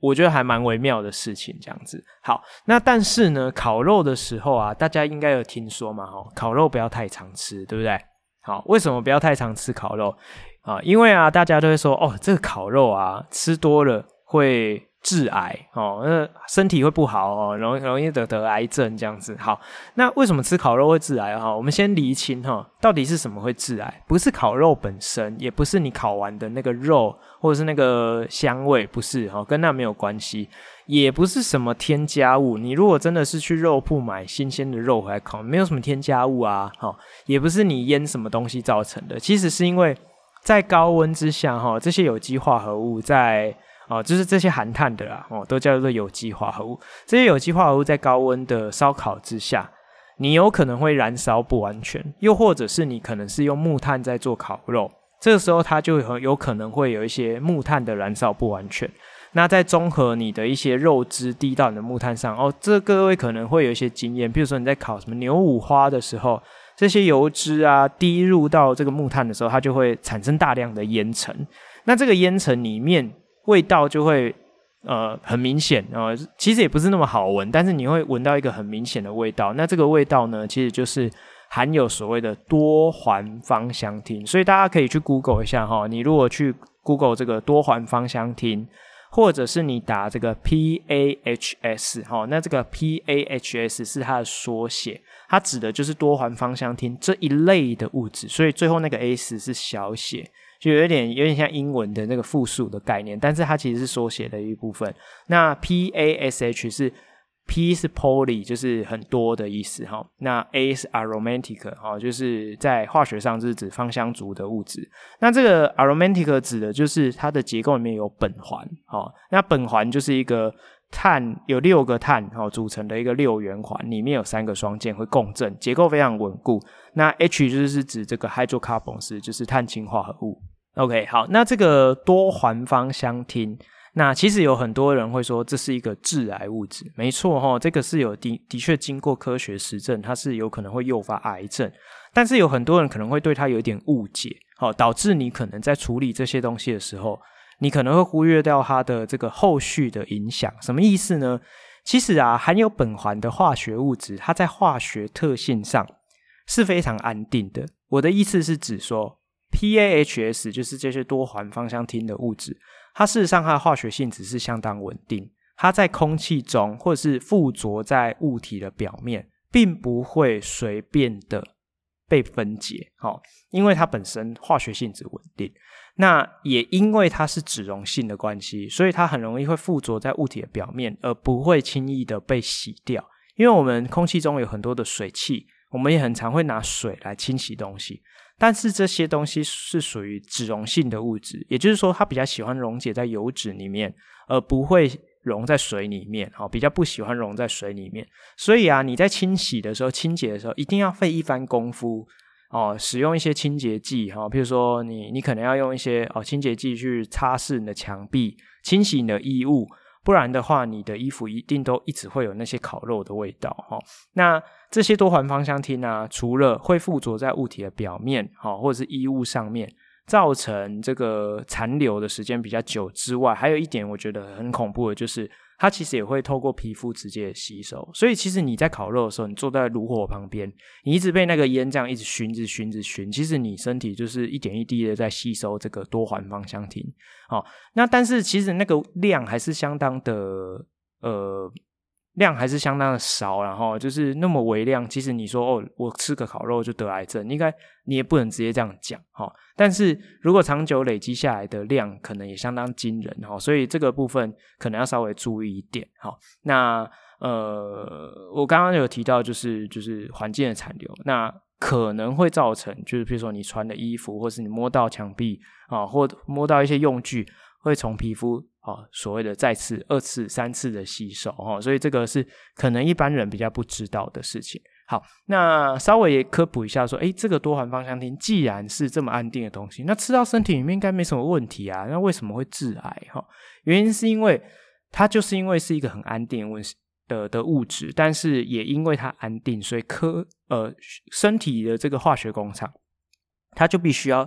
我觉得还蛮微妙的事情。这样子好，那但是呢，烤肉的时候啊，大家应该有听说嘛哈，烤肉不要太常吃，对不对？好，为什么不要太常吃烤肉啊？因为啊，大家都会说哦，这个烤肉啊，吃多了。会致癌哦，那身体会不好哦，容易容易得得癌症这样子。好，那为什么吃烤肉会致癌哈？我们先厘清哈，到底是什么会致癌？不是烤肉本身，也不是你烤完的那个肉，或者是那个香味，不是哈，跟那没有关系。也不是什么添加物。你如果真的是去肉铺买新鲜的肉回来烤，没有什么添加物啊。哈，也不是你腌什么东西造成的。其实是因为在高温之下哈，这些有机化合物在。哦，就是这些含碳的啦，哦，都叫做有机化合物。这些有机化合物在高温的烧烤之下，你有可能会燃烧不完全，又或者是你可能是用木炭在做烤肉，这个时候它就有有可能会有一些木炭的燃烧不完全。那在综合你的一些肉汁滴到你的木炭上，哦，这各位可能会有一些经验，比如说你在烤什么牛五花的时候，这些油脂啊滴入到这个木炭的时候，它就会产生大量的烟尘。那这个烟尘里面味道就会呃很明显呃，其实也不是那么好闻，但是你会闻到一个很明显的味道。那这个味道呢，其实就是含有所谓的多环芳香烃。所以大家可以去 Google 一下哈，你如果去 Google 这个多环芳香烃，或者是你打这个 PAHS 哈，那这个 PAHS 是它的缩写，它指的就是多环芳香烃这一类的物质。所以最后那个 S 是小写。就有点有点像英文的那个复数的概念，但是它其实是缩写的一部分。那 P A S H 是 P 是 poly，就是很多的意思哈。那 A 是 aromatic 哈，就是在化学上是指芳香族的物质。那这个 aromatic 指的就是它的结构里面有苯环哈。那苯环就是一个碳有六个碳哈组成的一个六元环，里面有三个双键会共振，结构非常稳固。那 H 就是指这个 hydrocarbons，就是碳氢化合物。OK，好，那这个多环芳香烃，那其实有很多人会说这是一个致癌物质，没错哈，这个是有的的确经过科学实证，它是有可能会诱发癌症，但是有很多人可能会对它有一点误解，好，导致你可能在处理这些东西的时候，你可能会忽略掉它的这个后续的影响，什么意思呢？其实啊，含有苯环的化学物质，它在化学特性上是非常安定的。我的意思是指说。PAHS 就是这些多环芳香烃的物质，它事实上它的化学性质是相当稳定，它在空气中或者是附着在物体的表面，并不会随便的被分解，好，因为它本身化学性质稳定。那也因为它是脂溶性的关系，所以它很容易会附着在物体的表面，而不会轻易的被洗掉。因为我们空气中有很多的水汽，我们也很常会拿水来清洗东西。但是这些东西是属于脂溶性的物质，也就是说，它比较喜欢溶解在油脂里面，而不会溶在水里面。好，比较不喜欢溶在水里面。所以啊，你在清洗的时候、清洁的时候，一定要费一番功夫哦，使用一些清洁剂哈，比如说你你可能要用一些哦清洁剂去擦拭你的墙壁、清洗你的衣物。不然的话，你的衣服一定都一直会有那些烤肉的味道哈。那这些多环芳香烃呢，除了会附着在物体的表面哈，或者是衣物上面，造成这个残留的时间比较久之外，还有一点我觉得很恐怖的就是。它其实也会透过皮肤直接吸收，所以其实你在烤肉的时候，你坐在炉火旁边，你一直被那个烟这样一直熏、着熏、着熏，其实你身体就是一点一滴的在吸收这个多环芳香烃。好，那但是其实那个量还是相当的，呃。量还是相当的少，然后就是那么微量。其实你说哦，我吃个烤肉就得癌症，应该你也不能直接这样讲哈。但是如果长久累积下来的量，可能也相当惊人哈。所以这个部分可能要稍微注意一点哈。那呃，我刚刚有提到，就是就是环境的残留，那可能会造成，就是比如说你穿的衣服，或是你摸到墙壁啊，或摸到一些用具，会从皮肤。啊，所谓的再次、二次、三次的吸收，哈，所以这个是可能一般人比较不知道的事情。好，那稍微也科普一下，说，诶，这个多环芳香烃既然是这么安定的东西，那吃到身体里面应该没什么问题啊，那为什么会致癌？哈，原因是因为它就是因为是一个很安定的的物质，但是也因为它安定，所以科呃身体的这个化学工厂，它就必须要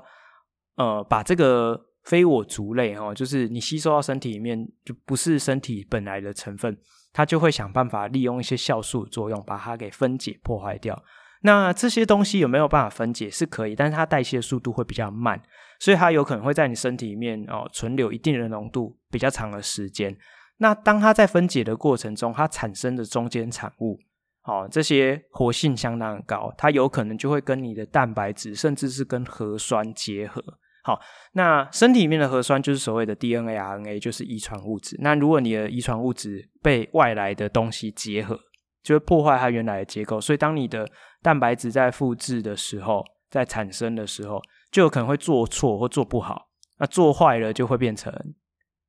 呃把这个。非我族类哈，就是你吸收到身体里面就不是身体本来的成分，它就会想办法利用一些酵素作用把它给分解破坏掉。那这些东西有没有办法分解？是可以，但是它代谢速度会比较慢，所以它有可能会在你身体里面哦存留一定的浓度比较长的时间。那当它在分解的过程中，它产生的中间产物哦，这些活性相当高，它有可能就会跟你的蛋白质甚至是跟核酸结合。好，那身体里面的核酸就是所谓的 DNA、RNA，就是遗传物质。那如果你的遗传物质被外来的东西结合，就会破坏它原来的结构。所以，当你的蛋白质在复制的时候，在产生的时候，就有可能会做错或做不好。那做坏了就会变成，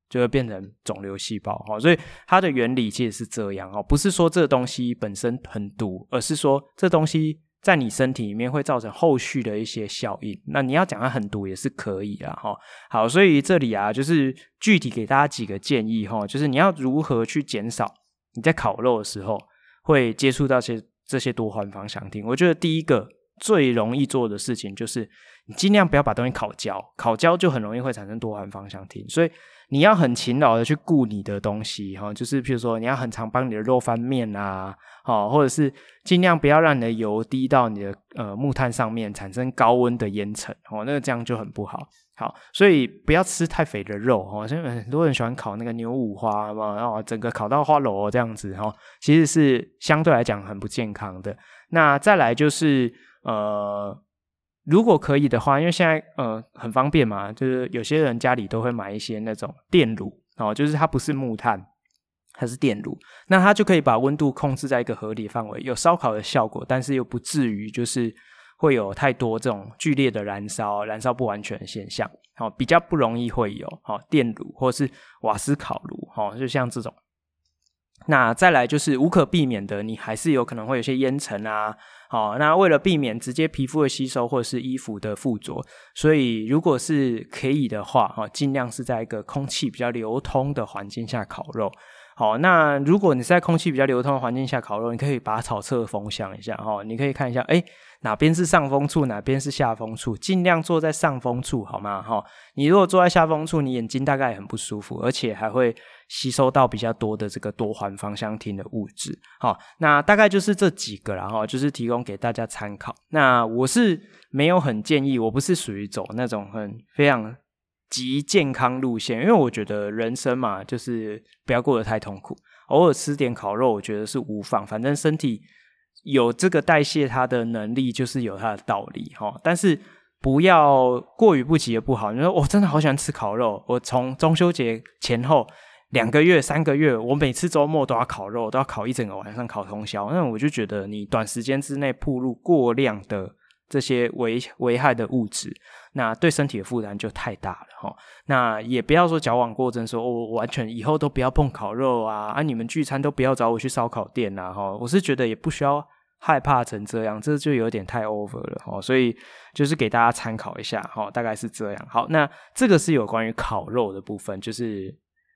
就会变成肿瘤细胞。哈，所以它的原理其实是这样哦，不是说这东西本身很毒，而是说这东西在你身体里面会造成后续的一些效应。那你要讲它很毒也是可以啦，哈。好，所以这里啊，就是具体给大家几个建议哈，就是你要如何去减少你在烤肉的时候会接触到些这些多环芳香烃。我觉得第一个最容易做的事情就是你尽量不要把东西烤焦，烤焦就很容易会产生多环芳香烃，所以。你要很勤劳的去顾你的东西，哈，就是譬如说，你要很常帮你的肉翻面啊，好，或者是尽量不要让你的油滴到你的呃木炭上面，产生高温的烟尘，哦，那个这样就很不好，好，所以不要吃太肥的肉，哈，现在很多人喜欢烤那个牛五花嘛，然后整个烤到花螺这样子，哈，其实是相对来讲很不健康的。那再来就是呃。如果可以的话，因为现在呃很方便嘛，就是有些人家里都会买一些那种电炉哦，就是它不是木炭，它是电炉，那它就可以把温度控制在一个合理范围，有烧烤的效果，但是又不至于就是会有太多这种剧烈的燃烧、燃烧不完全的现象，好，比较不容易会有好电炉或是瓦斯烤炉，好，就像这种。那再来就是无可避免的，你还是有可能会有些烟尘啊。好，那为了避免直接皮肤的吸收或者是衣服的附着，所以如果是可以的话，哈，尽量是在一个空气比较流通的环境下烤肉。好，那如果你是在空气比较流通的环境下烤肉，你可以把草侧风向一下，哈，你可以看一下，哎。哪边是上风处，哪边是下风处，尽量坐在上风处，好吗？哈，你如果坐在下风处，你眼睛大概很不舒服，而且还会吸收到比较多的这个多环芳香烃的物质。好，那大概就是这几个啦，哈，就是提供给大家参考。那我是没有很建议，我不是属于走那种很非常极健康路线，因为我觉得人生嘛，就是不要过得太痛苦，偶尔吃点烤肉，我觉得是无妨，反正身体。有这个代谢它的能力，就是有它的道理哈。但是不要过于不及也不好。你说我真的好喜欢吃烤肉，我从中秋节前后两个月、三个月，我每次周末都要烤肉，都要烤一整个晚上，烤通宵。那我就觉得你短时间之内暴露过量的这些危危害的物质，那对身体的负担就太大了哈。那也不要说矫枉过正，说我完全以后都不要碰烤肉啊，啊，你们聚餐都不要找我去烧烤店呐哈。我是觉得也不需要。害怕成这样，这就有点太 over 了哦，所以就是给大家参考一下哈，大概是这样。好，那这个是有关于烤肉的部分，就是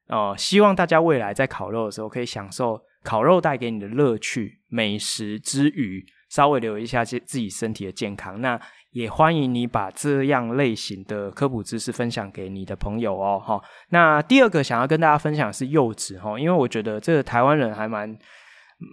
呃，希望大家未来在烤肉的时候可以享受烤肉带给你的乐趣，美食之余，稍微留意一下自自己身体的健康。那也欢迎你把这样类型的科普知识分享给你的朋友哦，哈。那第二个想要跟大家分享的是柚子哈，因为我觉得这个台湾人还蛮。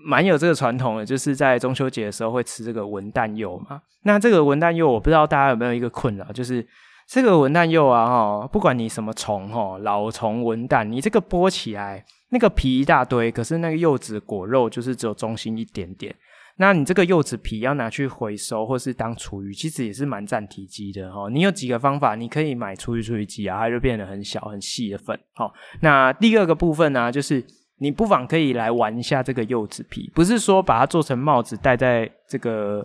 蛮有这个传统的，就是在中秋节的时候会吃这个文旦柚嘛。那这个文旦柚，我不知道大家有没有一个困扰，就是这个文旦柚啊，哈，不管你什么虫，哈，老虫、文旦，你这个剥起来，那个皮一大堆，可是那个柚子果肉就是只有中心一点点。那你这个柚子皮要拿去回收，或是当厨余，其实也是蛮占体积的，哈。你有几个方法，你可以买厨余处理机啊，它就变得很小很细的粉，好。那第二个部分呢，就是。你不妨可以来玩一下这个柚子皮，不是说把它做成帽子戴在这个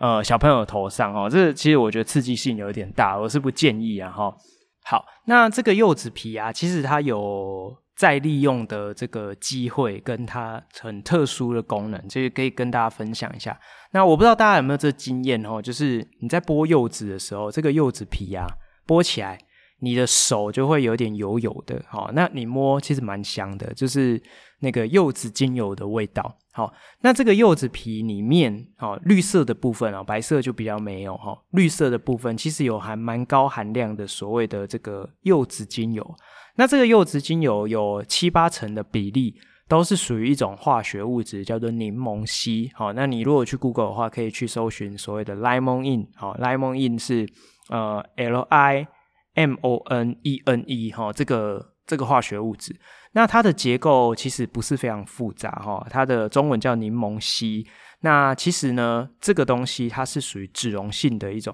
呃小朋友头上哦，这其实我觉得刺激性有点大，我是不建议啊哈。好，那这个柚子皮啊，其实它有再利用的这个机会，跟它很特殊的功能，这个可以跟大家分享一下。那我不知道大家有没有这经验哦，就是你在剥柚子的时候，这个柚子皮啊剥起来。你的手就会有点油油的，好，那你摸其实蛮香的，就是那个柚子精油的味道。好，那这个柚子皮里面，哦，绿色的部分啊，白色就比较没有哈。绿色的部分其实有还蛮高含量的所谓的这个柚子精油。那这个柚子精油有七八成的比例都是属于一种化学物质，叫做柠檬烯。好，那你如果去 Google 的话，可以去搜寻所谓的 limonene。好，limonene 是呃 L I。M O N E N E 哈，这个这个化学物质，那它的结构其实不是非常复杂哈，它的中文叫柠檬烯。那其实呢，这个东西它是属于脂溶性的一种，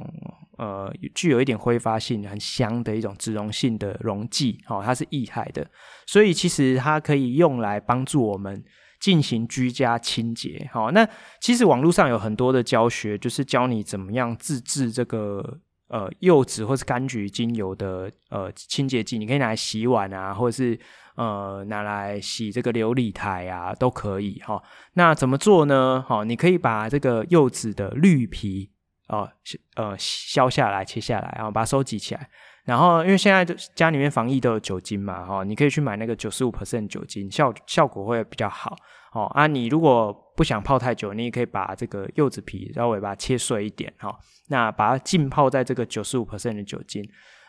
呃，具有一点挥发性，很香的一种脂溶性的溶剂，哈，它是易害的，所以其实它可以用来帮助我们进行居家清洁。好，那其实网络上有很多的教学，就是教你怎么样自制这个。呃，柚子或是柑橘精油的呃清洁剂，你可以拿来洗碗啊，或者是呃拿来洗这个琉璃台啊都可以哈。那怎么做呢？哈，你可以把这个柚子的绿皮哦呃削下来切下来，然后把它收集起来。然后，因为现在家里面防疫都有酒精嘛，哈，你可以去买那个九十五 percent 酒精，效效果会比较好。哦啊，你如果不想泡太久，你也可以把这个柚子皮稍微把它切碎一点，哈，那把它浸泡在这个九十五 percent 的酒精。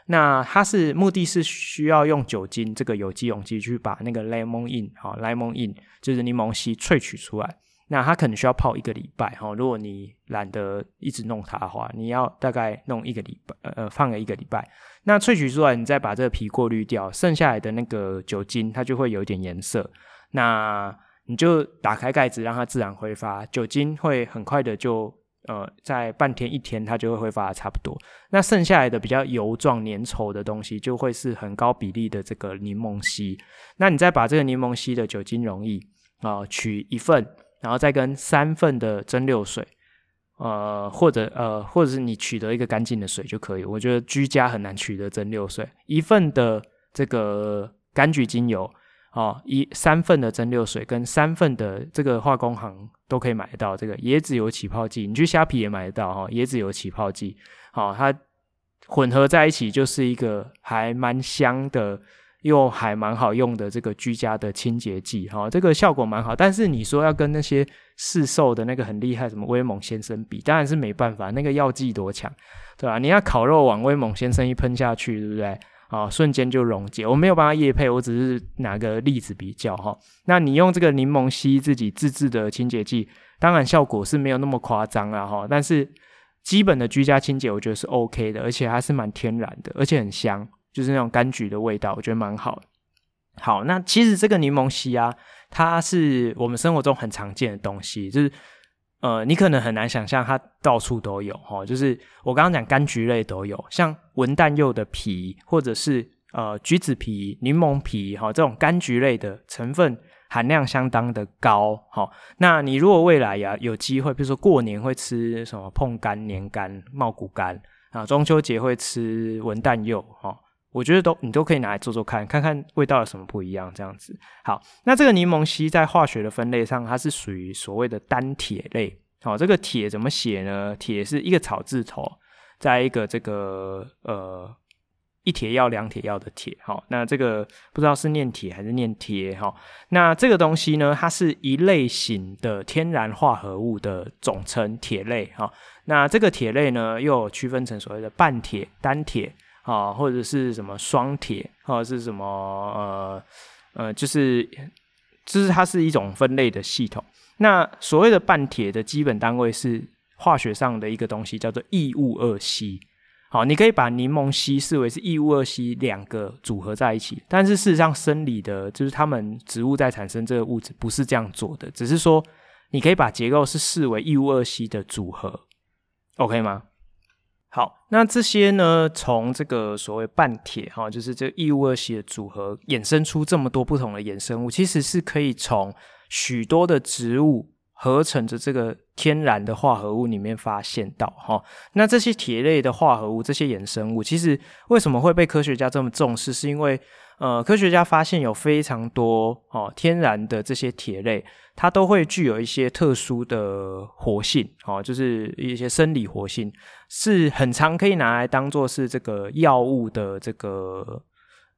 那它是目的是需要用酒精这个有机溶剂去把那个 lemon in 哈 lemon in 就是柠檬烯萃取出来。那它可能需要泡一个礼拜哈，如果你懒得一直弄它的话，你要大概弄一个礼拜，呃，放个一个礼拜。那萃取出来，你再把这个皮过滤掉，剩下来的那个酒精它就会有一点颜色。那你就打开盖子让它自然挥发，酒精会很快的就呃在半天一天它就会挥发的差不多。那剩下来的比较油状粘稠的东西就会是很高比例的这个柠檬烯。那你再把这个柠檬烯的酒精溶液啊、取一份。然后再跟三份的蒸馏水，呃，或者呃，或者是你取得一个干净的水就可以。我觉得居家很难取得蒸馏水。一份的这个柑橘精油，哦，一三份的蒸馏水跟三份的这个化工行都可以买得到这个椰子油起泡剂，你去虾皮也买得到哈、哦。椰子油起泡剂，好、哦，它混合在一起就是一个还蛮香的。又还蛮好用的这个居家的清洁剂，哈，这个效果蛮好。但是你说要跟那些市售的那个很厉害什么威猛先生比，当然是没办法。那个药剂多强，对吧？你要烤肉往威猛先生一喷下去，对不对？啊，瞬间就溶解。我没有办法液配，我只是拿个例子比较哈。那你用这个柠檬烯自己自制的清洁剂，当然效果是没有那么夸张了哈。但是基本的居家清洁，我觉得是 OK 的，而且还是蛮天然的，而且很香。就是那种柑橘的味道，我觉得蛮好。好，那其实这个柠檬烯啊，它是我们生活中很常见的东西，就是呃，你可能很难想象它到处都有齁。就是我刚刚讲柑橘类都有，像文旦柚的皮，或者是呃橘子皮、柠檬皮哈，这种柑橘类的成分含量相当的高。哈，那你如果未来呀有机会，比如说过年会吃什么椪柑、年柑、茂谷柑啊，中秋节会吃文旦柚哈。我觉得都你都可以拿来做做看，看看味道有什么不一样，这样子。好，那这个柠檬烯在化学的分类上，它是属于所谓的单铁类。好，这个铁怎么写呢？铁是一个草字头，再一个这个呃一铁药两铁药的铁。好，那这个不知道是念铁还是念铁。哈，那这个东西呢，它是一类型的天然化合物的总称，铁类。哈，那这个铁类呢，又区分成所谓的半铁、单铁。啊，或者是什么双铁，或者是什么呃呃，就是就是它是一种分类的系统。那所谓的半铁的基本单位是化学上的一个东西，叫做异戊二烯。好，你可以把柠檬烯视为是异戊二烯两个组合在一起，但是事实上生理的，就是它们植物在产生这个物质不是这样做的，只是说你可以把结构是视为异戊二烯的组合，OK 吗？好，那这些呢，从这个所谓半铁哈，就是这个异物二烯的组合衍生出这么多不同的衍生物，其实是可以从许多的植物合成的这个天然的化合物里面发现到哈。那这些铁类的化合物，这些衍生物，其实为什么会被科学家这么重视？是因为呃，科学家发现有非常多哦天然的这些铁类，它都会具有一些特殊的活性哦，就是一些生理活性，是很常可以拿来当做是这个药物的这个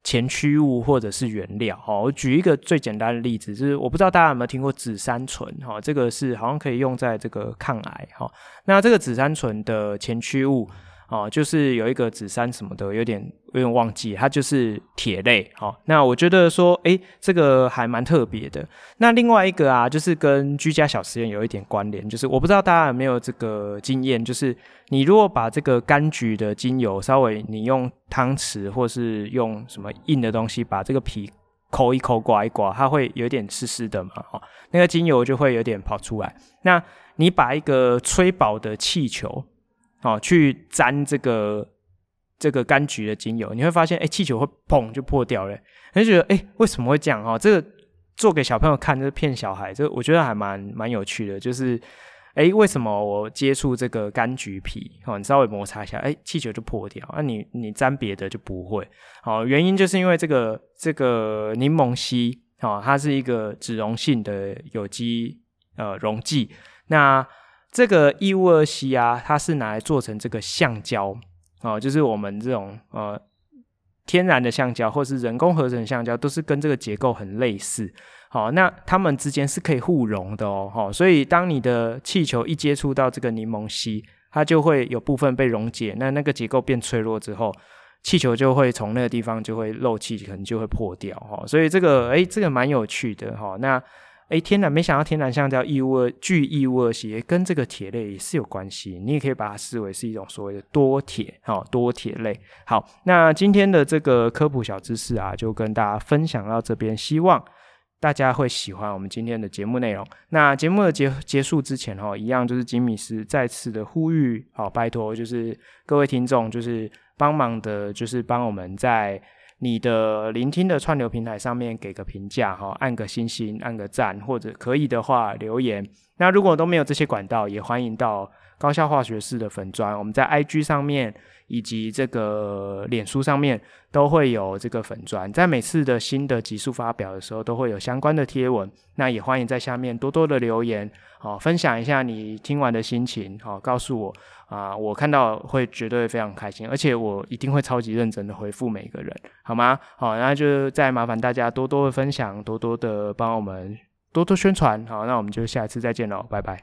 前驱物或者是原料哦。我举一个最简单的例子，就是我不知道大家有没有听过紫杉醇哈，这个是好像可以用在这个抗癌哈。那这个紫杉醇的前驱物。哦，就是有一个紫杉什么的，有点有点忘记，它就是铁类。好、哦，那我觉得说，诶，这个还蛮特别的。那另外一个啊，就是跟居家小实验有一点关联，就是我不知道大家有没有这个经验，就是你如果把这个柑橘的精油稍微你用汤匙或是用什么硬的东西把这个皮抠一抠、刮一刮，它会有点湿湿的嘛，哦，那个精油就会有点跑出来。那你把一个吹饱的气球。哦，去沾这个这个柑橘的精油，你会发现，哎，气球会砰就破掉了。你就觉得，哎，为什么会这样？哈，这个做给小朋友看，就是骗小孩，这我觉得还蛮蛮有趣的。就是，哎，为什么我接触这个柑橘皮，哦，你稍微摩擦一下，哎，气球就破掉。那、你你沾别的就不会。哦，原因就是因为这个这个柠檬烯，哦，它是一个脂溶性的有机呃溶剂。那这个异戊二烯啊，它是拿来做成这个橡胶，哦，就是我们这种呃天然的橡胶或是人工合成橡胶，都是跟这个结构很类似。好，那它们之间是可以互溶的哦。好，所以当你的气球一接触到这个柠檬烯，它就会有部分被溶解。那那个结构变脆弱之后，气球就会从那个地方就会漏气，可能就会破掉。哈，所以这个诶，这个蛮有趣的哈。那诶，天然没想到天然橡胶异物聚异物二烯跟这个铁类也是有关系。你也可以把它视为是一种所谓的多铁，哈，多铁类。好，那今天的这个科普小知识啊，就跟大家分享到这边，希望。大家会喜欢我们今天的节目内容。那节目的结结束之前哈，一样就是吉米斯再次的呼吁，好，拜托就是各位听众，就是帮忙的，就是帮我们在你的聆听的串流平台上面给个评价哈，按个星星，按个赞，或者可以的话留言。那如果都没有这些管道，也欢迎到高效化学式的粉砖，我们在 IG 上面。以及这个脸书上面都会有这个粉砖，在每次的新的集数发表的时候，都会有相关的贴文。那也欢迎在下面多多的留言，好，分享一下你听完的心情，好，告诉我啊，我看到会绝对非常开心，而且我一定会超级认真的回复每个人，好吗？好，那就再麻烦大家多多的分享，多多的帮我们多多宣传，好，那我们就下一次再见喽，拜拜。